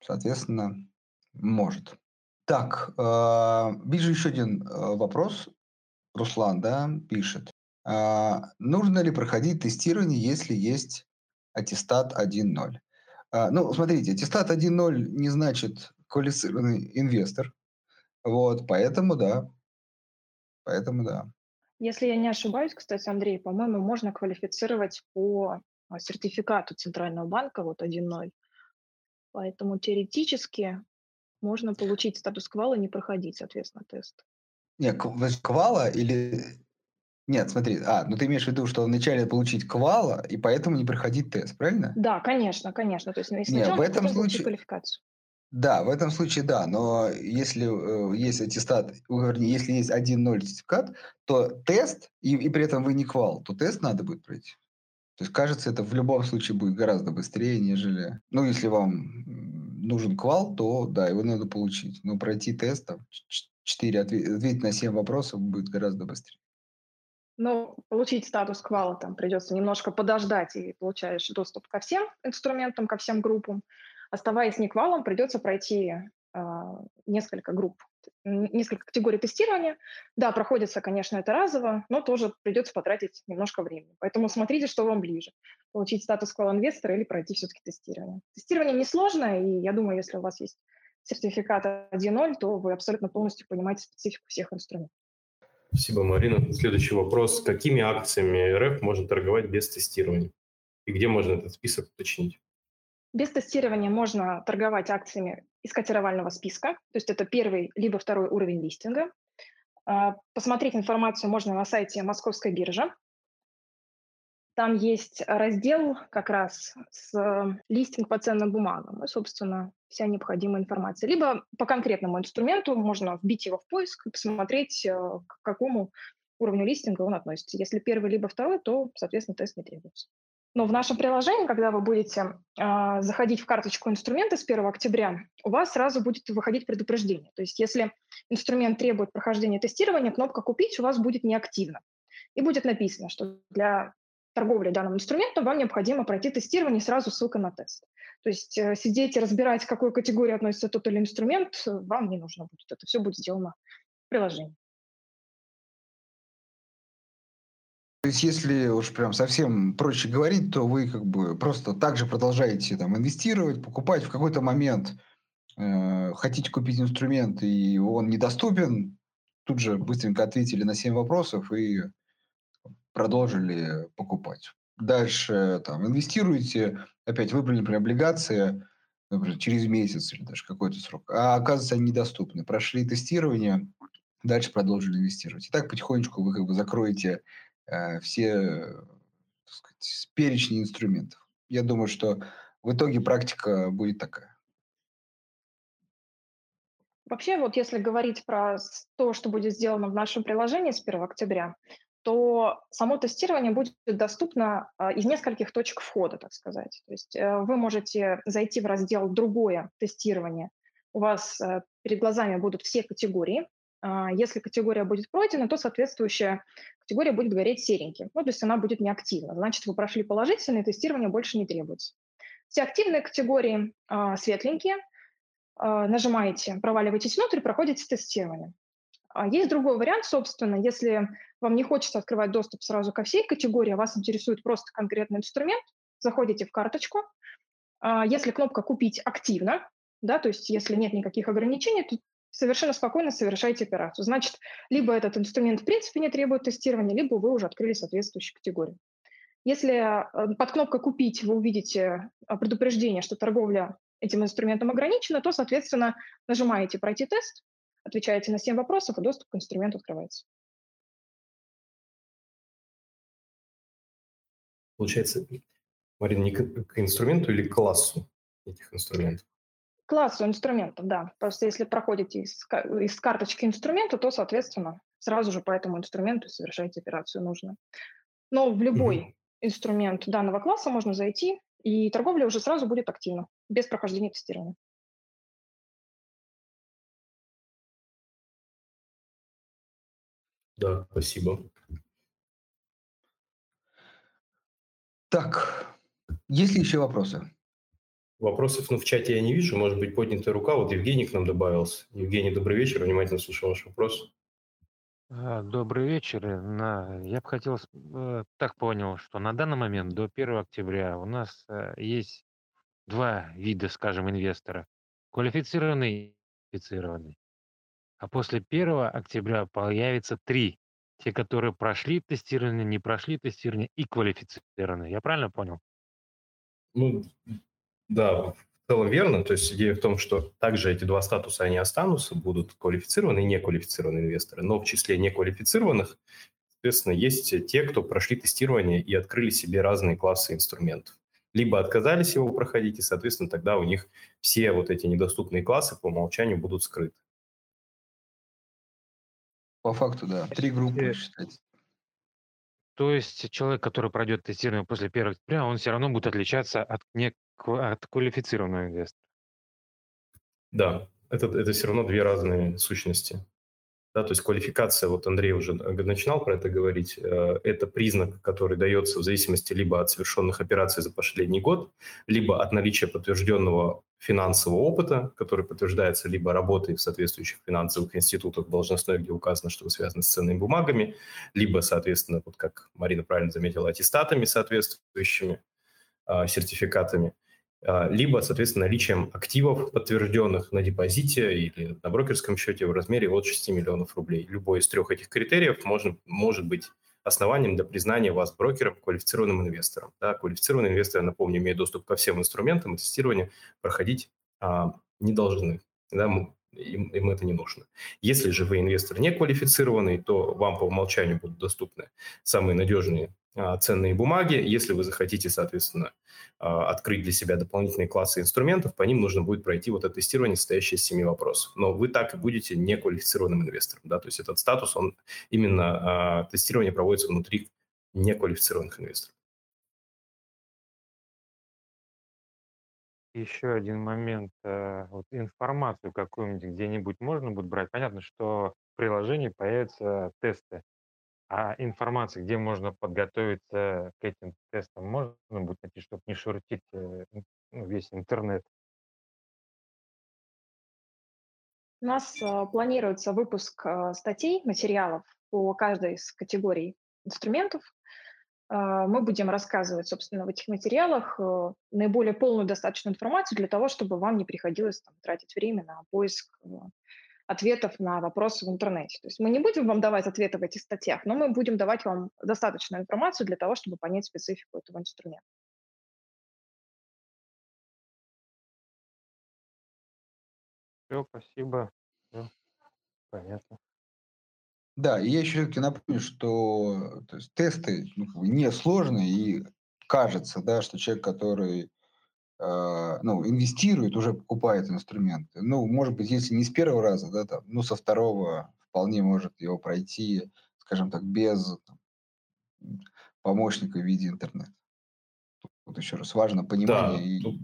соответственно, может. Так, вижу еще один э, вопрос. Руслан, да, пишет. Нужно ли проходить тестирование, если есть аттестат 1.0? Э, ну, смотрите, аттестат 1.0 не значит квалифицированный инвестор. Вот, поэтому, да, Поэтому да. Если я не ошибаюсь, кстати, Андрей, по-моему, можно квалифицировать по а, сертификату Центрального банка, вот 1.0. Поэтому теоретически можно получить статус квала и не проходить, соответственно, тест. Нет, квала или... Нет, смотри, а, ну ты имеешь в виду, что вначале получить квала, и поэтому не проходить тест, правильно? Да, конечно, конечно. То есть ну, сначала Нет, в этом случае... квалификацию. Да, в этом случае да, но если э, есть аттестат, вернее, если есть 1.0 сертификат, то тест, и, и при этом вы не квал, то тест надо будет пройти. То есть, кажется, это в любом случае будет гораздо быстрее, нежели... Ну, если вам нужен квал, то да, его надо получить. Но пройти тест, там, 4, ответить на 7 вопросов будет гораздо быстрее. Ну, получить статус квала там придется немножко подождать, и получаешь доступ ко всем инструментам, ко всем группам. Оставаясь неквалом, придется пройти э, несколько групп, несколько категорий тестирования. Да, проходится, конечно, это разово, но тоже придется потратить немножко времени. Поэтому смотрите, что вам ближе. Получить статус квал-инвестора или пройти все-таки тестирование. Тестирование несложное, и я думаю, если у вас есть сертификат 1.0, то вы абсолютно полностью понимаете специфику всех инструментов. Спасибо, Марина. Следующий вопрос. Какими акциями РФ можно торговать без тестирования? И где можно этот список уточнить? Без тестирования можно торговать акциями из котировального списка, то есть это первый либо второй уровень листинга. А, посмотреть информацию можно на сайте Московской биржи. Там есть раздел как раз с листинг по ценным бумагам и, собственно, вся необходимая информация. Либо по конкретному инструменту можно вбить его в поиск и посмотреть, э, к какому уровню листинга он относится. Если первый либо второй, то, соответственно, тест не требуется. Но в нашем приложении, когда вы будете э, заходить в карточку инструмента с 1 октября, у вас сразу будет выходить предупреждение. То есть если инструмент требует прохождения тестирования, кнопка «Купить» у вас будет неактивна. И будет написано, что для торговли данным инструментом вам необходимо пройти тестирование, сразу ссылка на тест. То есть э, сидеть и разбирать, к какой категории относится тот или инструмент, вам не нужно будет. Это все будет сделано в приложении. То есть, если уж прям совсем проще говорить, то вы как бы просто также продолжаете там инвестировать, покупать в какой-то момент, э, хотите купить инструмент, и он недоступен, тут же быстренько ответили на 7 вопросов и продолжили покупать. Дальше там инвестируете, опять выбрали, например, облигации, например, через месяц или даже какой-то срок, а оказывается они недоступны. Прошли тестирование, дальше продолжили инвестировать. И так потихонечку вы как бы закроете Э, все так сказать, перечни инструментов. Я думаю, что в итоге практика будет такая. Вообще, вот если говорить про то, что будет сделано в нашем приложении с 1 октября, то само тестирование будет доступно а, из нескольких точек входа, так сказать. То есть э, вы можете зайти в раздел «Другое тестирование». У вас э, перед глазами будут все категории, а, если категория будет пройдена, то соответствующая категория будет гореть сереньким. Ну, то есть она будет неактивна. Значит, вы прошли положительное, тестирование больше не требуется. Все активные категории а, светленькие, нажимаете, проваливаетесь внутрь, проходите тестирование. А есть другой вариант, собственно, если вам не хочется открывать доступ сразу ко всей категории, а вас интересует просто конкретный инструмент, заходите в карточку. А если кнопка «Купить» активна, да, то есть если нет никаких ограничений, то совершенно спокойно совершаете операцию. Значит, либо этот инструмент в принципе не требует тестирования, либо вы уже открыли соответствующую категорию. Если э, под кнопкой «Купить» вы увидите э, предупреждение, что торговля этим инструментом ограничена, то, соответственно, нажимаете «Пройти тест», отвечаете на 7 вопросов, и доступ к инструменту открывается. Получается, Марина, не к, инструменту или к классу этих инструментов? Классу инструментов, да. Просто если проходите из, из карточки инструмента, то, соответственно, сразу же по этому инструменту совершаете операцию нужно. Но в любой угу. инструмент данного класса можно зайти, и торговля уже сразу будет активна, без прохождения тестирования. Да, спасибо. Так, есть ли еще вопросы? Вопросов ну, в чате я не вижу. Может быть, поднятая рука. Вот Евгений к нам добавился. Евгений, добрый вечер. Внимательно слушал ваш вопрос. А, добрый вечер. Я бы хотел, э, так понял, что на данный момент до 1 октября у нас э, есть два вида, скажем, инвестора. Квалифицированный и квалифицированный. А после 1 октября появится три. Те, которые прошли тестирование, не прошли тестирование и квалифицированные. Я правильно понял? Ну, да, в целом верно. То есть идея в том, что также эти два статуса, они останутся, будут квалифицированные и неквалифицированные инвесторы. Но в числе неквалифицированных, соответственно, есть те, кто прошли тестирование и открыли себе разные классы инструментов. Либо отказались его проходить, и, соответственно, тогда у них все вот эти недоступные классы по умолчанию будут скрыты. По факту, да. Три группы считать. То есть человек, который пройдет тестирование после 1 октября, он все равно будет отличаться от, не, от квалифицированного инвестора. Да, это, это все равно две разные сущности. Да, то есть квалификация, вот Андрей уже начинал про это говорить, э, это признак, который дается в зависимости либо от совершенных операций за последний год, либо от наличия подтвержденного финансового опыта, который подтверждается либо работой в соответствующих финансовых институтах должностной, где указано, что вы связаны с ценными бумагами, либо, соответственно, вот как Марина правильно заметила, аттестатами соответствующими, а, сертификатами – а, либо, соответственно, наличием активов, подтвержденных на депозите или на брокерском счете в размере от 6 миллионов рублей. Любой из трех этих критериев можно, может быть основанием для признания вас брокером, квалифицированным инвестором. Да, квалифицированные инвесторы, напомню, имеют доступ ко всем инструментам, и тестирование проходить а, не должны. Да, им, им это не нужно. Если же вы инвестор не квалифицированный, то вам по умолчанию будут доступны самые надежные ценные бумаги. Если вы захотите, соответственно, а, открыть для себя дополнительные классы инструментов, по ним нужно будет пройти вот это тестирование, состоящее из семи вопросов. Но вы так и будете неквалифицированным инвестором. Да? То есть этот статус, он именно э, тестирование проводится внутри неквалифицированных инвесторов. Еще один момент. Э, вот информацию какую-нибудь где-нибудь можно будет брать. Понятно, что в приложении появятся тесты а информация, где можно подготовиться к этим тестам, можно будет найти, чтобы не шуртить э, ну, весь интернет? У нас э, планируется выпуск э, статей, материалов по каждой из категорий инструментов. Э, мы будем рассказывать, собственно, в этих материалах э, наиболее полную достаточную информацию для того, чтобы вам не приходилось там, тратить время на поиск э, ответов на вопросы в интернете. То есть мы не будем вам давать ответы в этих статьях, но мы будем давать вам достаточную информацию для того, чтобы понять специфику этого инструмента. Все, спасибо. Все, понятно. Да, и я еще все-таки напомню, что то есть, тесты ну, не сложные, и кажется, да, что человек, который ну, инвестирует, уже покупает инструменты. Ну, может быть, если не с первого раза, да, там, ну, со второго вполне может его пройти, скажем так, без там, помощника в виде интернета. Тут еще раз важно понимание. Да, и... тут...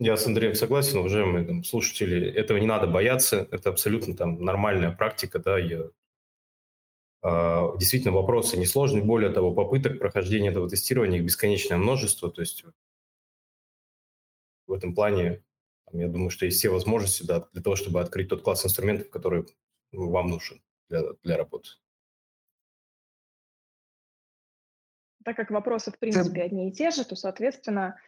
Я с Андреем согласен, уважаемые там, слушатели, этого не надо бояться, это абсолютно там нормальная практика, да, я а, Действительно, вопросы несложные. Более того, попыток прохождения этого тестирования их бесконечное множество. То есть в этом плане я думаю, что есть все возможности да, для того, чтобы открыть тот класс инструментов, который вам нужен для, для работы. Так как вопросы, в принципе, одни и те же, то, соответственно,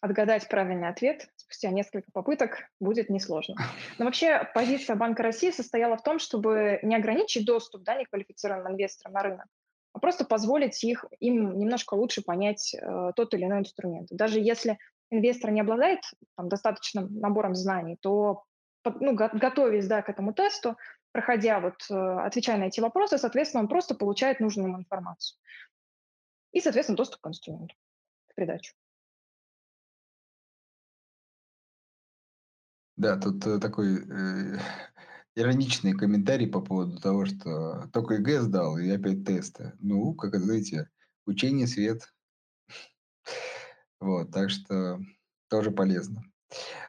отгадать правильный ответ спустя несколько попыток будет несложно. Но вообще позиция Банка России состояла в том, чтобы не ограничить доступ да, неквалифицированным инвесторам на рынок, а просто позволить их, им немножко лучше понять э, тот или иной инструмент. Даже если инвестор не обладает там, достаточным набором знаний, то ну, готовясь да, к этому тесту, проходя, вот, э, отвечая на эти вопросы, соответственно, он просто получает нужную ему информацию. И, соответственно, доступ к инструменту, в придачу. Да, тут э, такой э, ироничный комментарий по поводу того, что только ЕГЭ сдал и опять тесты. Ну, как знаете, учение свет. Вот, так что тоже полезно.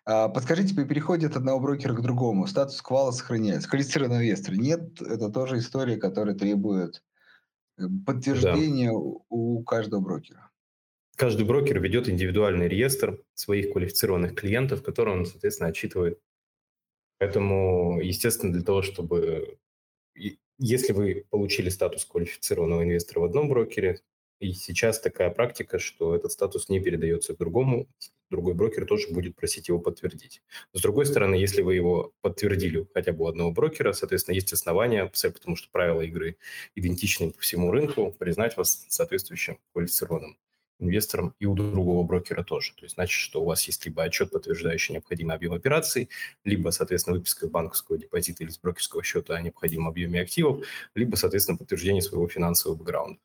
А, подскажите, при переходе от одного брокера к другому статус квала сохраняется? Квалифицированного инвестора нет, это тоже история, которая требует э, подтверждения да. у каждого брокера. Каждый брокер ведет индивидуальный реестр своих квалифицированных клиентов, который он, соответственно, отчитывает. Поэтому, естественно, для того, чтобы... Если вы получили статус квалифицированного инвестора в одном брокере, и сейчас такая практика, что этот статус не передается другому, другой брокер тоже будет просить его подтвердить. С другой стороны, если вы его подтвердили хотя бы у одного брокера, соответственно, есть основания, потому что правила игры идентичны по всему рынку, признать вас соответствующим квалифицированным инвесторам и у другого брокера тоже. То есть значит, что у вас есть либо отчет, подтверждающий необходимый объем операций, либо, соответственно, выписка банковского депозита или с брокерского счета о необходимом объеме активов, либо, соответственно, подтверждение своего финансового бэкграунда.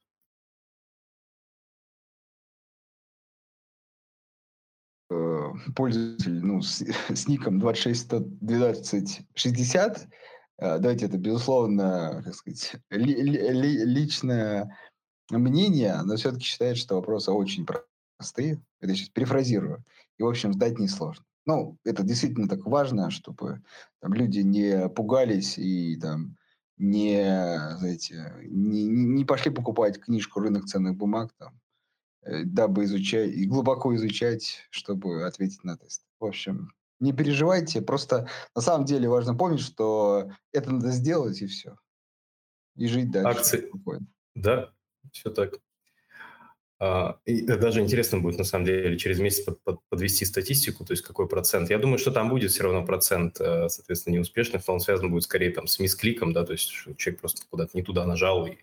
Пользователь ну, с, с ником 2611260, э, давайте это, безусловно, как сказать, ли, ли, личное мнение, но все-таки считает, что вопросы очень простые. Это сейчас перефразирую. И, в общем, сдать несложно. Ну, это действительно так важно, чтобы там, люди не пугались и там не, знаете, не, не пошли покупать книжку «Рынок ценных бумаг», там, дабы изучать и глубоко изучать, чтобы ответить на тест. В общем, не переживайте, просто на самом деле важно помнить, что это надо сделать и все. И жить дальше. Акции. Спокойно. Да, все так. А, и даже интересно будет, на самом деле, через месяц подвести статистику, то есть какой процент. Я думаю, что там будет все равно процент, э, соответственно, неуспешных, но он связан будет скорее там с мискликом, да, то есть человек просто куда-то не туда нажал, и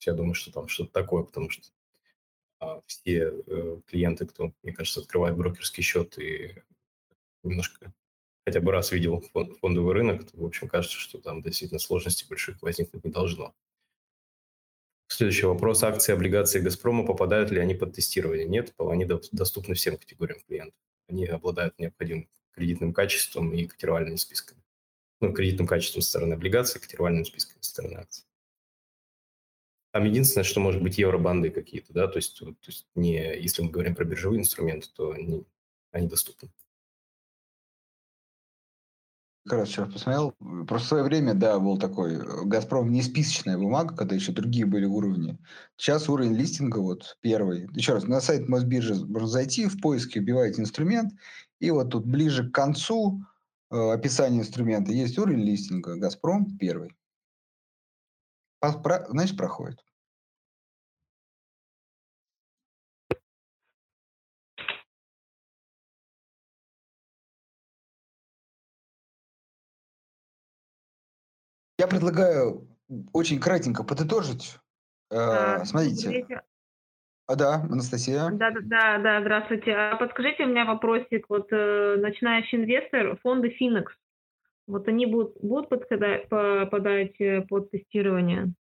я думаю, что там что-то такое, потому что все э, клиенты, кто, мне кажется, открывает брокерский счет и немножко хотя бы раз видел фондовый рынок, то, в общем, кажется, что там действительно сложностей больших возникнуть не должно. Следующий вопрос. Акции, облигации «Газпрома» попадают ли они под тестирование? Нет, они доступны всем категориям клиентов. Они обладают необходимым кредитным качеством и котировальными списками. Ну, кредитным качеством со стороны облигаций, котировальным списком со стороны акций. Там единственное, что может быть евробанды какие-то, да, то есть, то есть не, если мы говорим про биржевые инструменты, то они, они доступны раз вчера посмотрел. Просто в свое время, да, был такой э, «Газпром» не списочная бумага, когда еще другие были уровни. Сейчас уровень листинга вот первый. Еще раз, на сайт Мосбиржи можно зайти, в поиске вбиваете инструмент, и вот тут ближе к концу э, описания инструмента есть уровень листинга «Газпром» первый. Про, знаешь, проходит. Я предлагаю очень кратенько подытожить. Э, а, Смотрите. А, да, Анастасия. Да, да, да, здравствуйте. А подскажите, у меня вопросик. Вот э, начинающий инвестор, фонды Finex, вот они будут, будут подпадать, попадать э, под тестирование?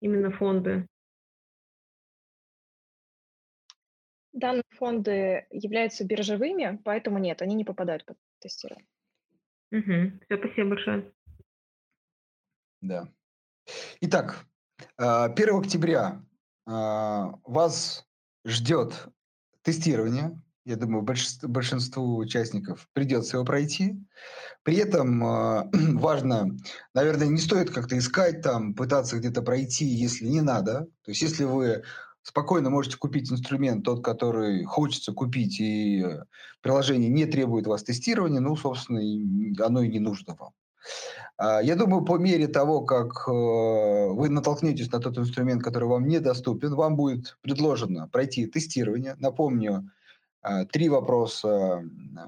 Именно фонды. Данные фонды являются биржевыми, поэтому нет, они не попадают под тестирование. Угу. Все, спасибо большое. Да. Итак, 1 а, октября а, вас ждет тестирование. Я думаю, большинству, большинству участников придется его пройти. При этом а, важно, наверное, не стоит как-то искать там, пытаться где-то пройти, если не надо. То есть если вы спокойно можете купить инструмент, тот, который хочется купить, и приложение не требует вас тестирования, ну, собственно, оно и не нужно вам. А, я думаю, по мере того, как э, вы натолкнетесь на тот инструмент, который вам недоступен, вам будет предложено пройти тестирование. Напомню, три вопроса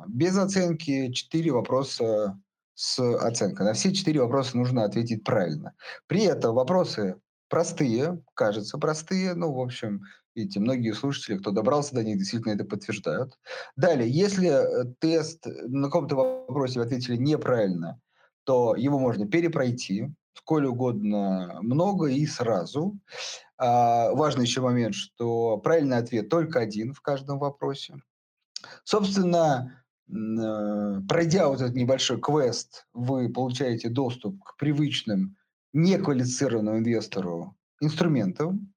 без оценки, четыре вопроса с оценкой. На все четыре вопроса нужно ответить правильно. При этом вопросы простые, кажется, простые. Ну, в общем, видите, многие слушатели, кто добрался до них, действительно это подтверждают. Далее, если э, тест на каком-то вопросе вы ответили неправильно, то его можно перепройти сколь угодно много и сразу. А, важный еще момент, что правильный ответ только один в каждом вопросе. Собственно, э, пройдя вот этот небольшой квест, вы получаете доступ к привычным неквалифицированному инвестору инструментам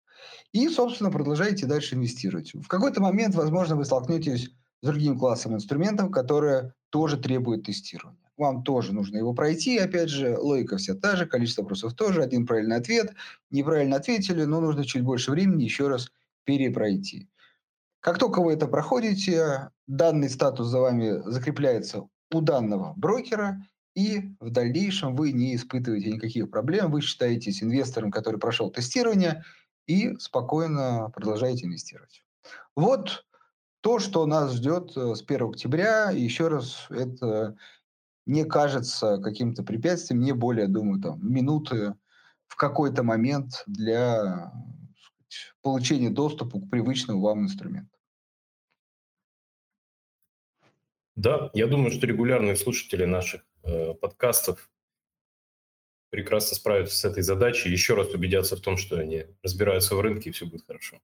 и, собственно, продолжаете дальше инвестировать. В какой-то момент, возможно, вы столкнетесь с другим классом инструментов, которые тоже требуют тестирования вам тоже нужно его пройти. Опять же, логика вся та же, количество вопросов тоже, один правильный ответ. Неправильно ответили, но нужно чуть больше времени еще раз перепройти. Как только вы это проходите, данный статус за вами закрепляется у данного брокера, и в дальнейшем вы не испытываете никаких проблем, вы считаетесь инвестором, который прошел тестирование, и спокойно продолжаете инвестировать. Вот то, что нас ждет э, с 1 октября. Еще раз, это не кажется каким-то препятствием, не более, думаю, там, минуты в какой-то момент для сказать, получения доступа к привычному вам инструменту. Да, я думаю, что регулярные слушатели наших э, подкастов прекрасно справятся с этой задачей, еще раз убедятся в том, что они разбираются в рынке и все будет хорошо.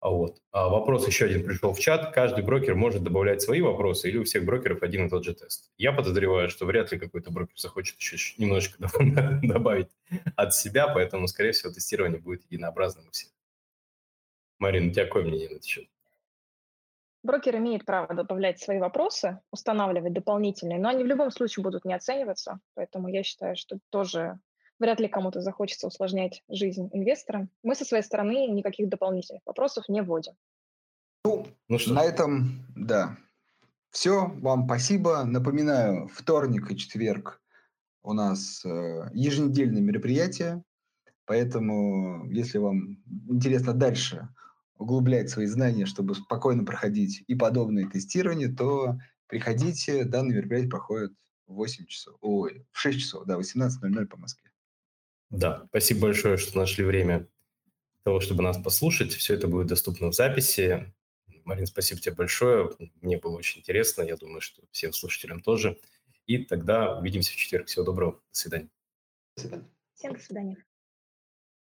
А вот. А вопрос еще один пришел в чат. Каждый брокер может добавлять свои вопросы или у всех брокеров один и тот же тест? Я подозреваю, что вряд ли какой-то брокер захочет еще немножечко добавить от себя, поэтому, скорее всего, тестирование будет единообразным у всех. Марина, у тебя какое мнение на этот счет? Брокер имеет право добавлять свои вопросы, устанавливать дополнительные, но они в любом случае будут не оцениваться. Поэтому я считаю, что тоже Вряд ли кому-то захочется усложнять жизнь инвесторам. Мы со своей стороны никаких дополнительных вопросов не вводим. Ну, ну что? На этом, да. Все, вам спасибо. Напоминаю, вторник и четверг у нас э, еженедельные мероприятия, поэтому, если вам интересно дальше углублять свои знания, чтобы спокойно проходить и подобные тестирования, то приходите. Данное мероприятие проходит в 8 часов, ой, в 6 часов, да, 18.00 по Москве. Да, спасибо большое, что нашли время того, чтобы нас послушать. Все это будет доступно в записи. Марин, спасибо тебе большое. Мне было очень интересно. Я думаю, что всем слушателям тоже. И тогда увидимся в четверг. Всего доброго. До свидания. До свидания. Всем до свидания.